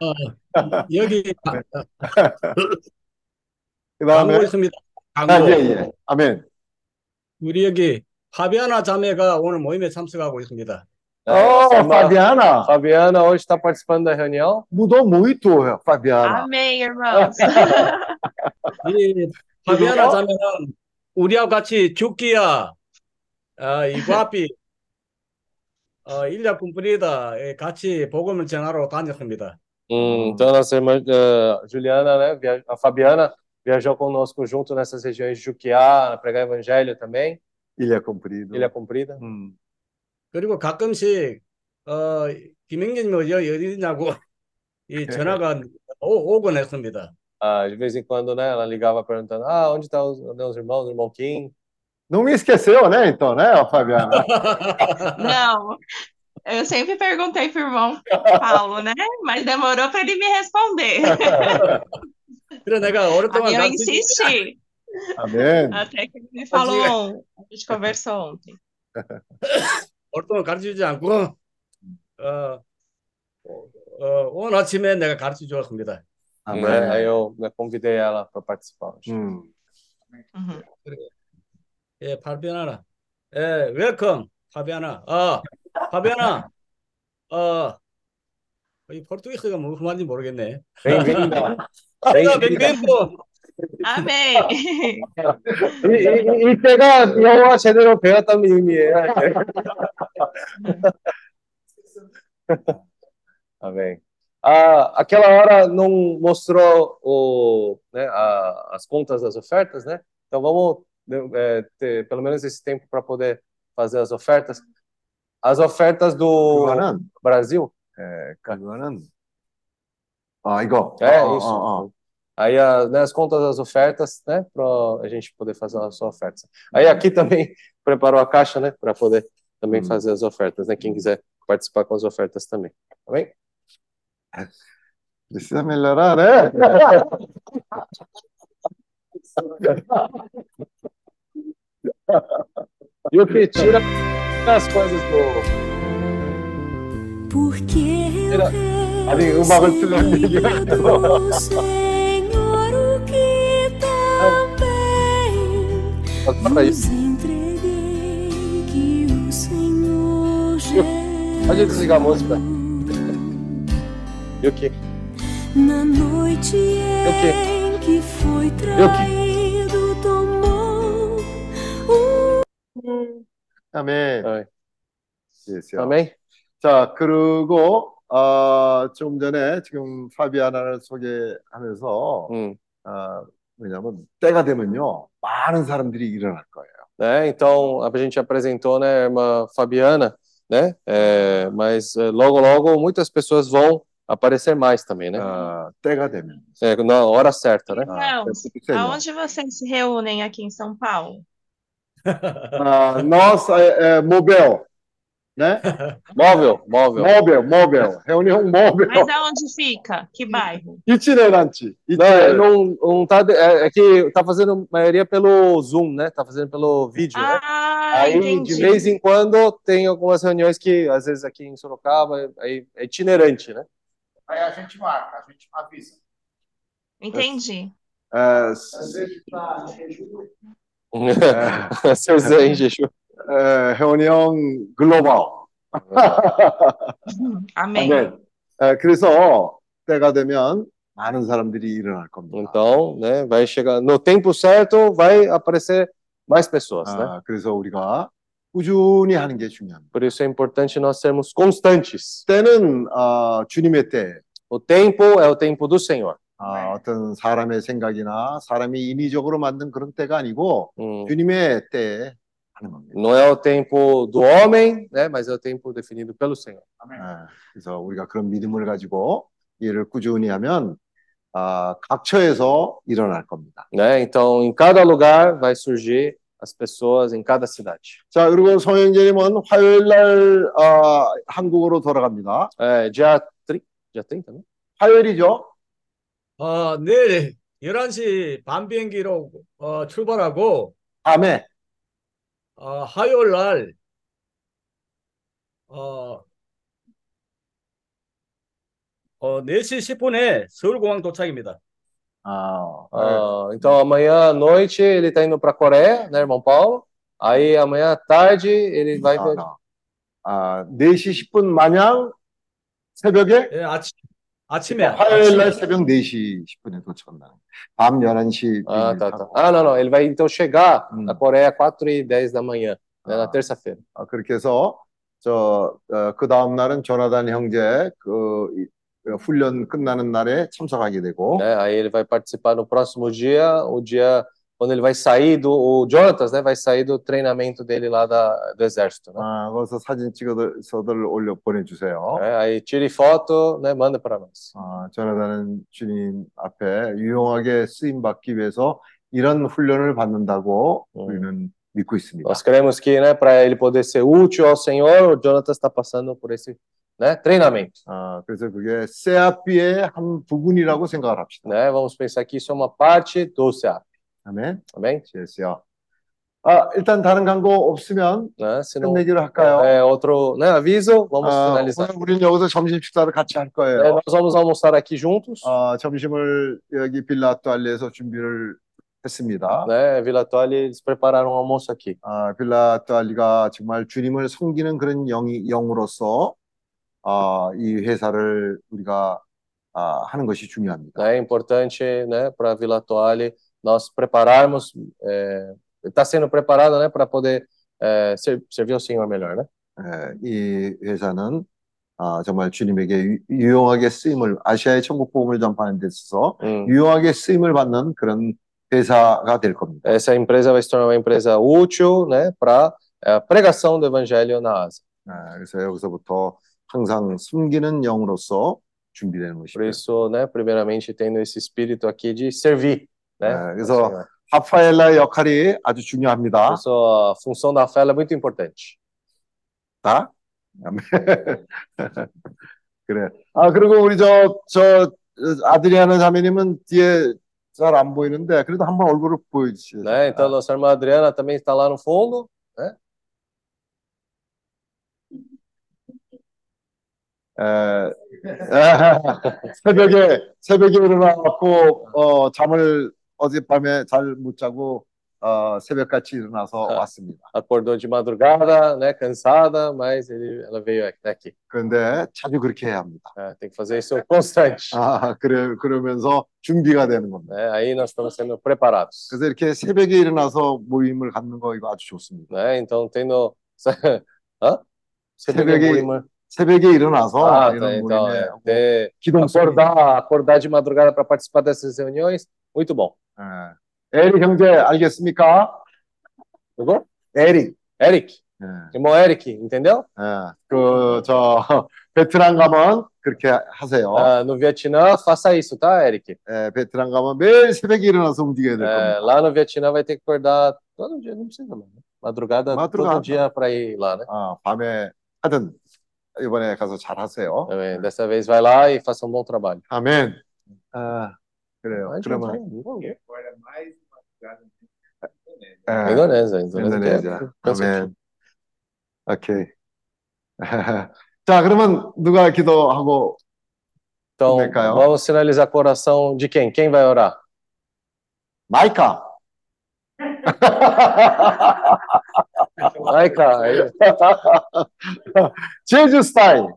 S1: 어, 여기 아, <laughs>
S7: 그
S1: 광고
S7: 다음에
S1: 있습니다.
S7: 아,
S1: 광고.
S7: 예, 예. 아멘.
S1: 우리 여기 파비아나 자매가 오늘 모임에 참석하고 있습니다.
S7: 어,
S2: irmã
S7: Fabiana,
S2: Fabiana hoje está participando da reunião.
S7: mudou muito, Fabiana.
S9: Amém, irmãos.
S1: 이 파비아나 자매는 우리와 같이 죽기야 어, 이과비 어, 일야 꿈뿌리다 예, 같이 복음을 전하러 다녔습니다.
S2: Hum, então, nossa irmã uh, Juliana, né? via- A Fabiana viajou conosco junto nessas regiões de Juquiá, pregar evangelho também,
S7: Ilha Comprida.
S2: Ilha Comprida.
S7: 음.
S1: 그리고 가끔씩 어, 김영진님 어디 어디냐고 이 전화가 오, 오곤 했습니다.
S2: Ah, de vez em quando, né? Ela ligava perguntando: Ah, onde estão os meus irmãos, o irmão Kim?
S7: Não me esqueceu, né? Então, né, Fabiana? <laughs>
S9: Não, eu sempre perguntei pro irmão Paulo, né? Mas demorou para ele me responder. <laughs>
S1: 그래 내가
S9: eu
S1: 가르치-
S9: insisti,
S7: 아멘.
S9: até que ele me falou ontem. A gente conversou ontem.
S1: 오랫동안 가르치지 않고 어, 어, 오늘 아침에 내가 가르쳐 주었습니다.
S7: 아멘.
S2: Né? Aí eu né, convidei ela para participar hoje.
S7: 음.
S9: Uhum.
S1: 예, 파비아나. 예, 웰컴, 파비아나. 아, 파비아나. 어, 이 포르투기스가 무슨 말인지 모르겠네.
S2: Bem-vinda!
S1: 아,
S2: Bem-vinda!
S1: 뱅뱅고.
S9: Amém.
S2: 이, 이, 이때가 영어 제대로 배웠다는 의미예요. Amém. Ah, aquela hora não mostrou o, né, a- as contas das ofertas, né? Então vamos né, é, ter pelo menos esse tempo para poder fazer as ofertas. As ofertas do
S7: 그거는,
S2: Brasil,
S7: 예, 그 ah, igual.
S2: É, isso. Aí a, né, as contas das ofertas, né? Para a gente poder fazer a sua oferta. Aí aqui também <laughs> preparou a caixa, né? Para poder também
S7: hum.
S2: fazer as ofertas, né? Quem quiser participar com as ofertas também. Tá bem?
S7: Precisa melhorar, né? <laughs>
S2: e o que tira as coisas do.
S10: Porque
S2: eu.
S7: 아니, 음악을 틀려는 얘기가
S10: o Senhor o que também
S2: Fala aí.
S10: vos entreguei que o Senhor
S2: Pode desligar a música. E o que?
S10: na noite
S2: o quê?
S10: em que foi
S2: E o quê?
S10: traído tomou
S7: 아멘.
S2: Amém.
S7: 예,
S2: Amém?
S7: 자, 그리고, 어, 좀 전에 지금 파비아나를 소개하면서,
S2: Hum.
S7: 어, 왜냐면 때가 되면요, 많은 사람들이 일어날 거예요.
S2: Né? Então, a gente apresentou, né, a irmã Fabiana, né? É, mas é, logo, logo, muitas pessoas vão aparecer mais também, né?
S7: 어, 때가 되면.
S2: É, na hora certa, né?
S9: Irmãos, aonde vocês se reúnem aqui em São Paulo?
S7: 아, <laughs> nós, é, é, Mobel, né? <laughs>
S2: Móvel, móvel.
S7: Móvel, móvel. Reunião móvel.
S9: Mas aonde fica? Que bairro?
S2: Itinerante. É,
S7: itinerante. Não,
S2: não, não tá, é, é, que tá fazendo maioria pelo Zoom, né? Tá fazendo pelo vídeo, né?
S9: ah, né?
S2: Aí,
S9: entendi.
S2: de vez em quando, tem algumas reuniões que, às vezes, aqui em Sorocaba, aí é, itinerante, né?
S4: Aí a gente marca, a gente avisa.
S9: Entendi.
S7: É,
S4: às vezes tá em jejum. <laughs>
S2: É, seu Zé em jejum.
S7: 에, 혜원이 형 글로벌. 아멘. 에, 그래서 때가 되면 많은 사람들이 일어날 겁니다.
S2: Então, né, vai chegar, no tempo certo, vai aparecer mais pessoas, né?
S7: 아, 그래서 우리가 꾸준히 하는 게 중요합니다.
S2: Por isso é importante nós sermos constantes.
S7: 때는 어, 주님의 때,
S2: O tempo é o tempo do Senhor.
S7: 아, 어떤 사람의 생각이나 사람이 인위적으로 만든 그런 때가 아니고
S2: Hum,
S7: 주님의 때에 하는 겁니다.
S2: Não é o tempo do homem, né, mas é o tempo definido pelo Senhor.
S7: 아, 그래서 우리가 그런 믿음을 가지고 일을 꾸준히 하면 아, 각처에서 일어날 겁니다.
S2: Né? Então, em cada lugar vai surgir as pessoas, em cada cidade.
S7: 자, 그리고 송영재님은 화요일 날 아, 한국으로 돌아갑니다.
S2: É, dia, tri... dia 30, né?
S7: 화요일이죠?
S1: 어, 내일 11시 반 비행기로 어, 출발하고
S7: 밤에
S1: 어, 화요일 날 어, 어, 4시 10분에 서울공항 도착입니다.
S7: 아,
S2: Ah, então, amanhã à noite ele está indo para a Coreia, né, irmão Paulo? Aí amanhã à tarde ele vai.
S7: 아, 아, 아, 4시 10분 마냥 새벽에
S1: 예, 아침, 아침에
S7: 화요일 날. 새벽 4시 10분에 도착한다는. 밤 11시
S2: Ah, tá, tá. Ah, não, não. Ele vai então chegar
S7: Hum.
S2: na Coreia às 4 e 10 da manhã, né, na
S7: Ah.
S2: terça-feira.
S7: 아, 그렇게 해서 저, 어, 그 다음 날은 조나단 형제 그 이- 어, 훈련 끝나는 날에 참석하게 되고
S2: né? Aí ele vai participar no próximo dia, o dia quando ele vai sair do. O Jonatas, né? Vai sair do treinamento dele lá da, do exército, né?
S7: 아, 거기서 사진 찍어서들 올려 보내주세요.
S2: É, aí tire foto, né? Manda para nós.
S7: 아, 조나단은 주님 앞에 유용하게 쓰임 받기 위해서 이런 훈련을 받는다고
S2: 음.
S7: 우리는 믿고 있습니다.
S2: Nós cremos que, né, para ele poder ser útil ao Senhor, o Jonatas está passando por esse, né, treinamento,
S7: 아, 그래서 그게 세아피의 한 부분이라고 생각을 합시다.
S2: né? Vamos pensar que isso é uma parte do CEAP,
S7: 아멘.
S2: amém?
S7: 됐어요. 아, 일단 다른 광고 없으면?
S2: Se não
S7: 끝내기로 할까요?
S2: é outro, né, aviso, vamos
S7: 아,
S2: finalizar.
S7: 오늘 우리는 여기서 점심 식사를 같이 할 거예요.
S2: nós vamos almoçar aqui juntos,
S7: 아, 점심을 여기 빌라또 알리에서 준비를 했습니다.
S2: Tolle, eles prepararam um almoço aqui.
S7: 아, 빌라또 알리가 정말 주님을 섬기는 그런 영이, 영으로서 아, 이 회사를 우리가 아, 하는 것이 중요합니다.
S2: É importante, né, para Vila Toalha nós prepararmos, está sendo preparado, né, para poder é, ser- servir ao Senhor melhor, né?
S7: 예, 이 회사는 아, 정말 주님에게 유- 유용하게 쓰임을 아시아의 천국 복음을 전파하는 데 있어서
S2: Hum.
S7: 유용하게 쓰임을 받는 그런 회사가 될 겁니다.
S2: Essa empresa vai se tornar uma empresa útil, né, para a pregação do Evangelho na Ásia.
S7: 아, 그래서 여기서부터 항상 숨기는 영으로서 준비되는
S2: Por
S7: 것이고요.
S2: isso, né, primeiramente tendo esse espírito aqui de servir, Né?
S7: 네, 그래서
S2: Senhor.
S7: 하파엘라의 역할이 아주 중요합니다.
S2: Isso, a função da fé ela é muito importante.
S7: 다? 그래. 아, 그리고 우리 저, 저, 아드리아나 자매님은 뒤에 잘 안 보이는데, 그래도 한번 얼굴을 보여주시죠.
S2: Né? Então, nossa irmã Adriana também está lá no fundo, né?
S7: 에, 새벽에, 새벽에 일어나갖고, 어, 잠을 어젯밤에 잘 못 자고, 어, 새벽같이 일어나서 왔습니다.
S2: Acordou de madrugada, né, cansada, mas ele, ela veio até aqui.
S7: 그런데 자주 그렇게 해야 합니다.
S2: É, tem que fazer isso constante.
S7: 아, 그래, 그러면서 준비가 되는 겁니다.
S2: né? Aí nós estamos sendo preparados.
S7: 그래서 이렇게 새벽에 일어나서 모임을 갖는 거 이거 아주 좋습니다.
S2: Né? Então, tendo. <laughs> Hã?
S7: 새벽에,
S2: moímos-
S7: 새벽에 일어나서
S2: Ah, tá,
S7: 이런
S2: então,
S7: 모임에
S2: é, ter,
S7: 기동성이
S2: acordar, acordar de madrugada para participar dessas reuniões, muito bom.
S7: 예. 에릭 형제 알겠습니까?
S2: Tudo
S7: 에릭.
S2: Eric,
S7: 예.
S2: irmão Eric, entendeu?
S7: 예. 그, 저, 베트남 가면 그렇게 하세요.
S2: Ah, no Vietnã, faça isso, tá, Eric?
S7: 예, 베트남 가면 매일 새벽에 일어나서 움직여야 될 겁니다.
S2: lá no Vietnã vai ter que acordar todo dia, não precisa, não. Madrugada,
S7: Madrugada.
S2: todo dia para ir lá, né?
S7: 아, 밤에 하여튼 이번에 가서 잘 하세요.
S2: Amém. Dessa vez vai lá e faça um bom trabalho.
S7: 아멘. 아, 그래요. 그러면
S4: Agora mais uma jogada
S7: 예,
S2: Indonésia, Indonésia.
S7: 인도네시아.
S2: 그렇죠.
S7: 아멘. 오케이. 자, 그러면 누가 기도하고
S2: Então,
S7: Legal.
S2: vamos sinalizar com a oração de quem? Quem vai orar?
S7: 마이카.
S2: Ai, cara.
S7: 제주 스타일.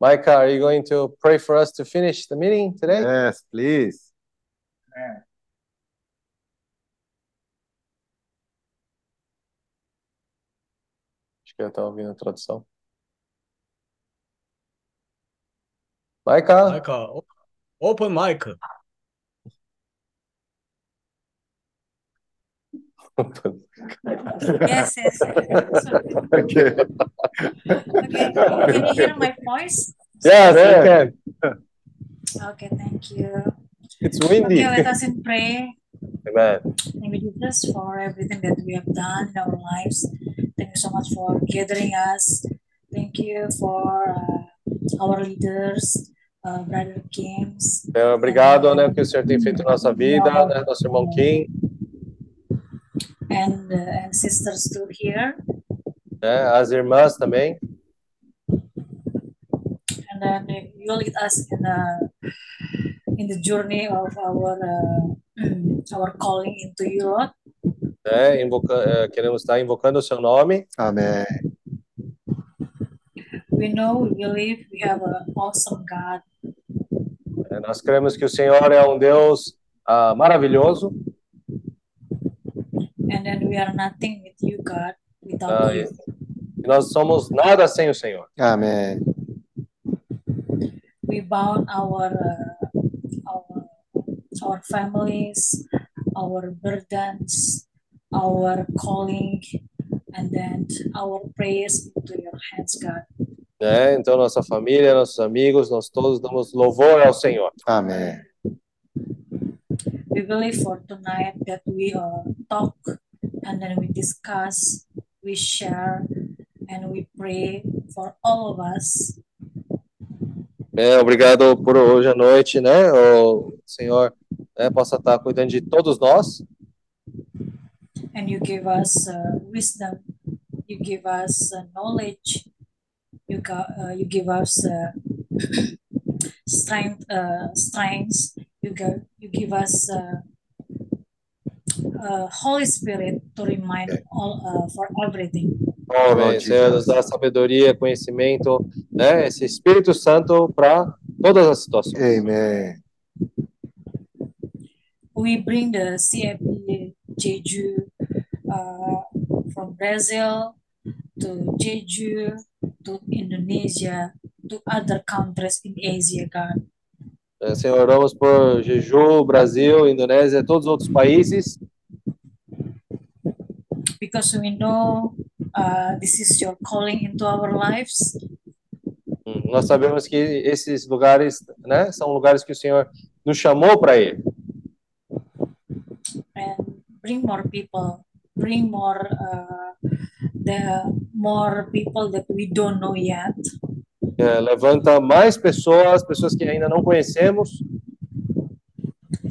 S2: Micah, are you going to pray for us to finish the meeting today?
S7: Yes, please.
S2: Acho que eu estava ouvindo a tradução. Micah?
S1: Micah, open mic.
S11: Yes, yes.
S7: Okay.
S11: Okay, can you hear my voice?
S2: Yes, you can.
S11: Okay, thank you.
S2: It's windy.
S11: Okay, let us in pray.
S2: Amen.
S11: Thank you, Jesus, for everything that we have done in our lives. Thank you so much for gathering us. Thank you for uh, our leaders, uh, Brother Kings.
S2: Senhor, obrigado, né, que o Senhor tem feito na nossa vida, né, nosso irmão Kim,
S11: and uh, and sisters too here.
S2: né, as irmãs também.
S11: and then you lead us in the in the journey of our uh, <clears throat> our calling into Europe.
S2: né, invoca, eh, queremos estar invocando o seu nome.
S7: 아멘.
S11: We know, we believe, we have an awesome God,
S2: né, nós cremos que o Senhor é um Deus ah, maravilhoso.
S11: And then we are nothing with you, God, without
S2: ah,
S11: you.
S2: E nós somos nada sem o Senhor.
S7: Amém.
S11: We bound our, uh, our, our families, our burdens, our calling, and then our prayers into your hands, God.
S2: É, então, nossa família, nossos amigos, nós todos damos louvor ao Senhor.
S7: Amém.
S11: We believe for tonight that we uh, talk and then we discuss, we share, and we pray for all of us.
S2: É, obrigado por hoje à noite, né? O Senhor né, possa estar cuidando de todos nós.
S11: And you give us uh, wisdom, you give us uh, knowledge, you, got, uh, you give us uh, <clears throat> strength, uh, strengths, you, go, you give us uh, uh, Holy Spirit to remind all uh, for everything.
S2: Amém. Senhor, nos dá sabedoria, conhecimento, né? Esse Espírito Santo para todas as situações.
S7: 아멘.
S11: we bring the CFP Jeju uh, from Brazil to Jeju to Indonesia to other countries in Asia, God.
S2: É, Senhor, oramos por Jeju, Brasil, Indonésia, todos os outros países,
S11: Because we know uh, this is your calling into our lives,
S2: Hum, nós sabemos que esses lugares, né, são lugares que o Senhor nos chamou para ir.
S11: and bring more people, bring more uh, the more people that we don't know yet,
S2: é, levanta mais pessoas, pessoas que ainda não conhecemos.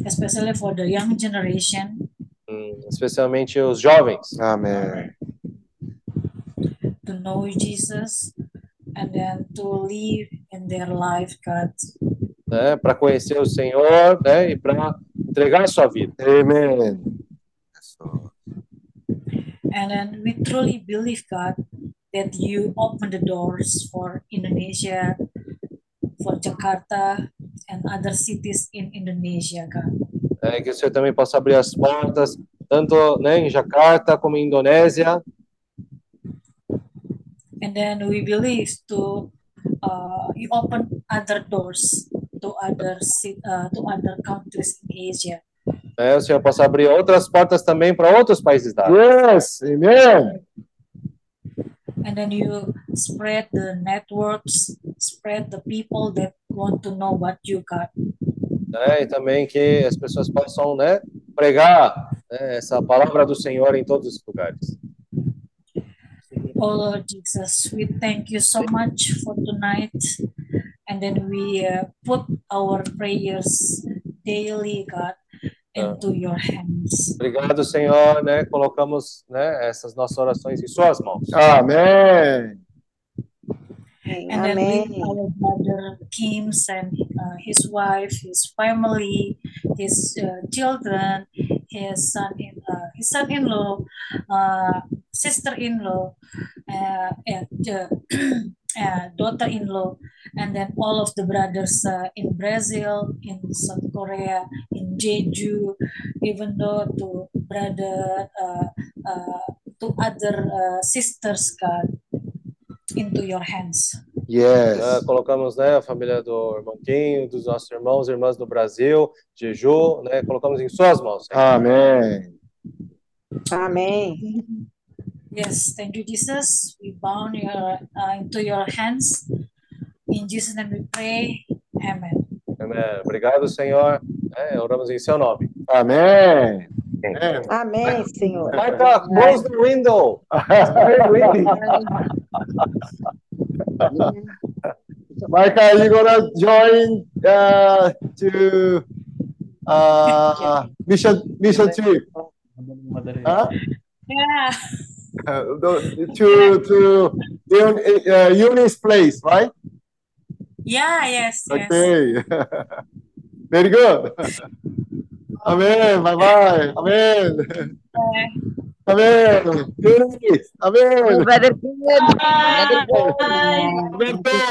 S11: Especially for the young generation.
S2: Hum, especialmente os jovens.
S7: Amém.
S11: To know Jesus and then to live in their life God.
S2: Né, para conhecer o Senhor, né, e para entregar a sua vida.
S7: Amém.
S11: And then we truly believe God that you open the doors for Indonesia, for Jakarta, and other cities in Indonesia, God.
S2: É, que o Senhor também possa abrir as portas, tanto né, em Jacarta como em Indonésia,
S11: And then we believe to uh, you open other doors to other uh, to other countries in Asia.
S2: né, o Senhor possa abrir outras portas também para outros países da África.
S7: Yes, amen.
S11: And then you spread the networks, spread the people that want to know what you got.
S2: né, e também que as pessoas possam né, pregar né, essa palavra do Senhor em todos os lugares.
S11: Oh Lord Jesus, we thank you so much for tonight. And then we uh, put our prayers daily, God, into your hands.
S2: Obrigado, Senhor, né? Colocamos, né, essas nossas orações em suas mãos.
S7: 아멘.
S11: And then with our brother Kim's and uh, his wife, his family, his uh, children, his son in uh, his son-in-law, uh, sister-in-law, uh, and <clears throat> uh, uh, daughter-in-law, and then all of the brothers uh, in Brazil, in South Korea, in Jeju, even though to brother, uh, uh, to other uh, sisters, God, into your hands.
S7: Yes.
S2: Né, colocamos, né, a família do irmãozinho, dos nossos irmãos e irmãs do Brasil, Jeju, né? Colocamos em suas mãos.
S7: 멘.
S3: Amém.
S11: Yes, thank you, Jesus. We bound your, uh, into your hands. In Jesus' name we pray. Amen.
S2: Amém. Obrigado, Senhor. É, oramos em seu nome.
S7: 아멘.
S3: Amém, Senhor.
S2: Marta, close the window. It's very windy.
S7: Micah, you gonna join uh, to uh, mission mission trip? Huh?
S11: Yeah.
S7: Uh, the- to to uh, Eunice place, right?
S11: Yeah, yes, yes.
S7: Okay. <laughs> Very good. Amen. Bye bye. Amen. Amen. Eunice. Amen.
S12: Brother Good. Brother
S7: Roberto.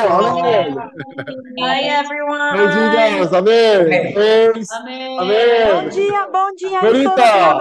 S7: Amen.
S9: Bye, everyone.
S7: Amen. Praise.
S9: Amém.
S7: Amen.
S3: Bom dia, bom dia aí,
S7: Bonita.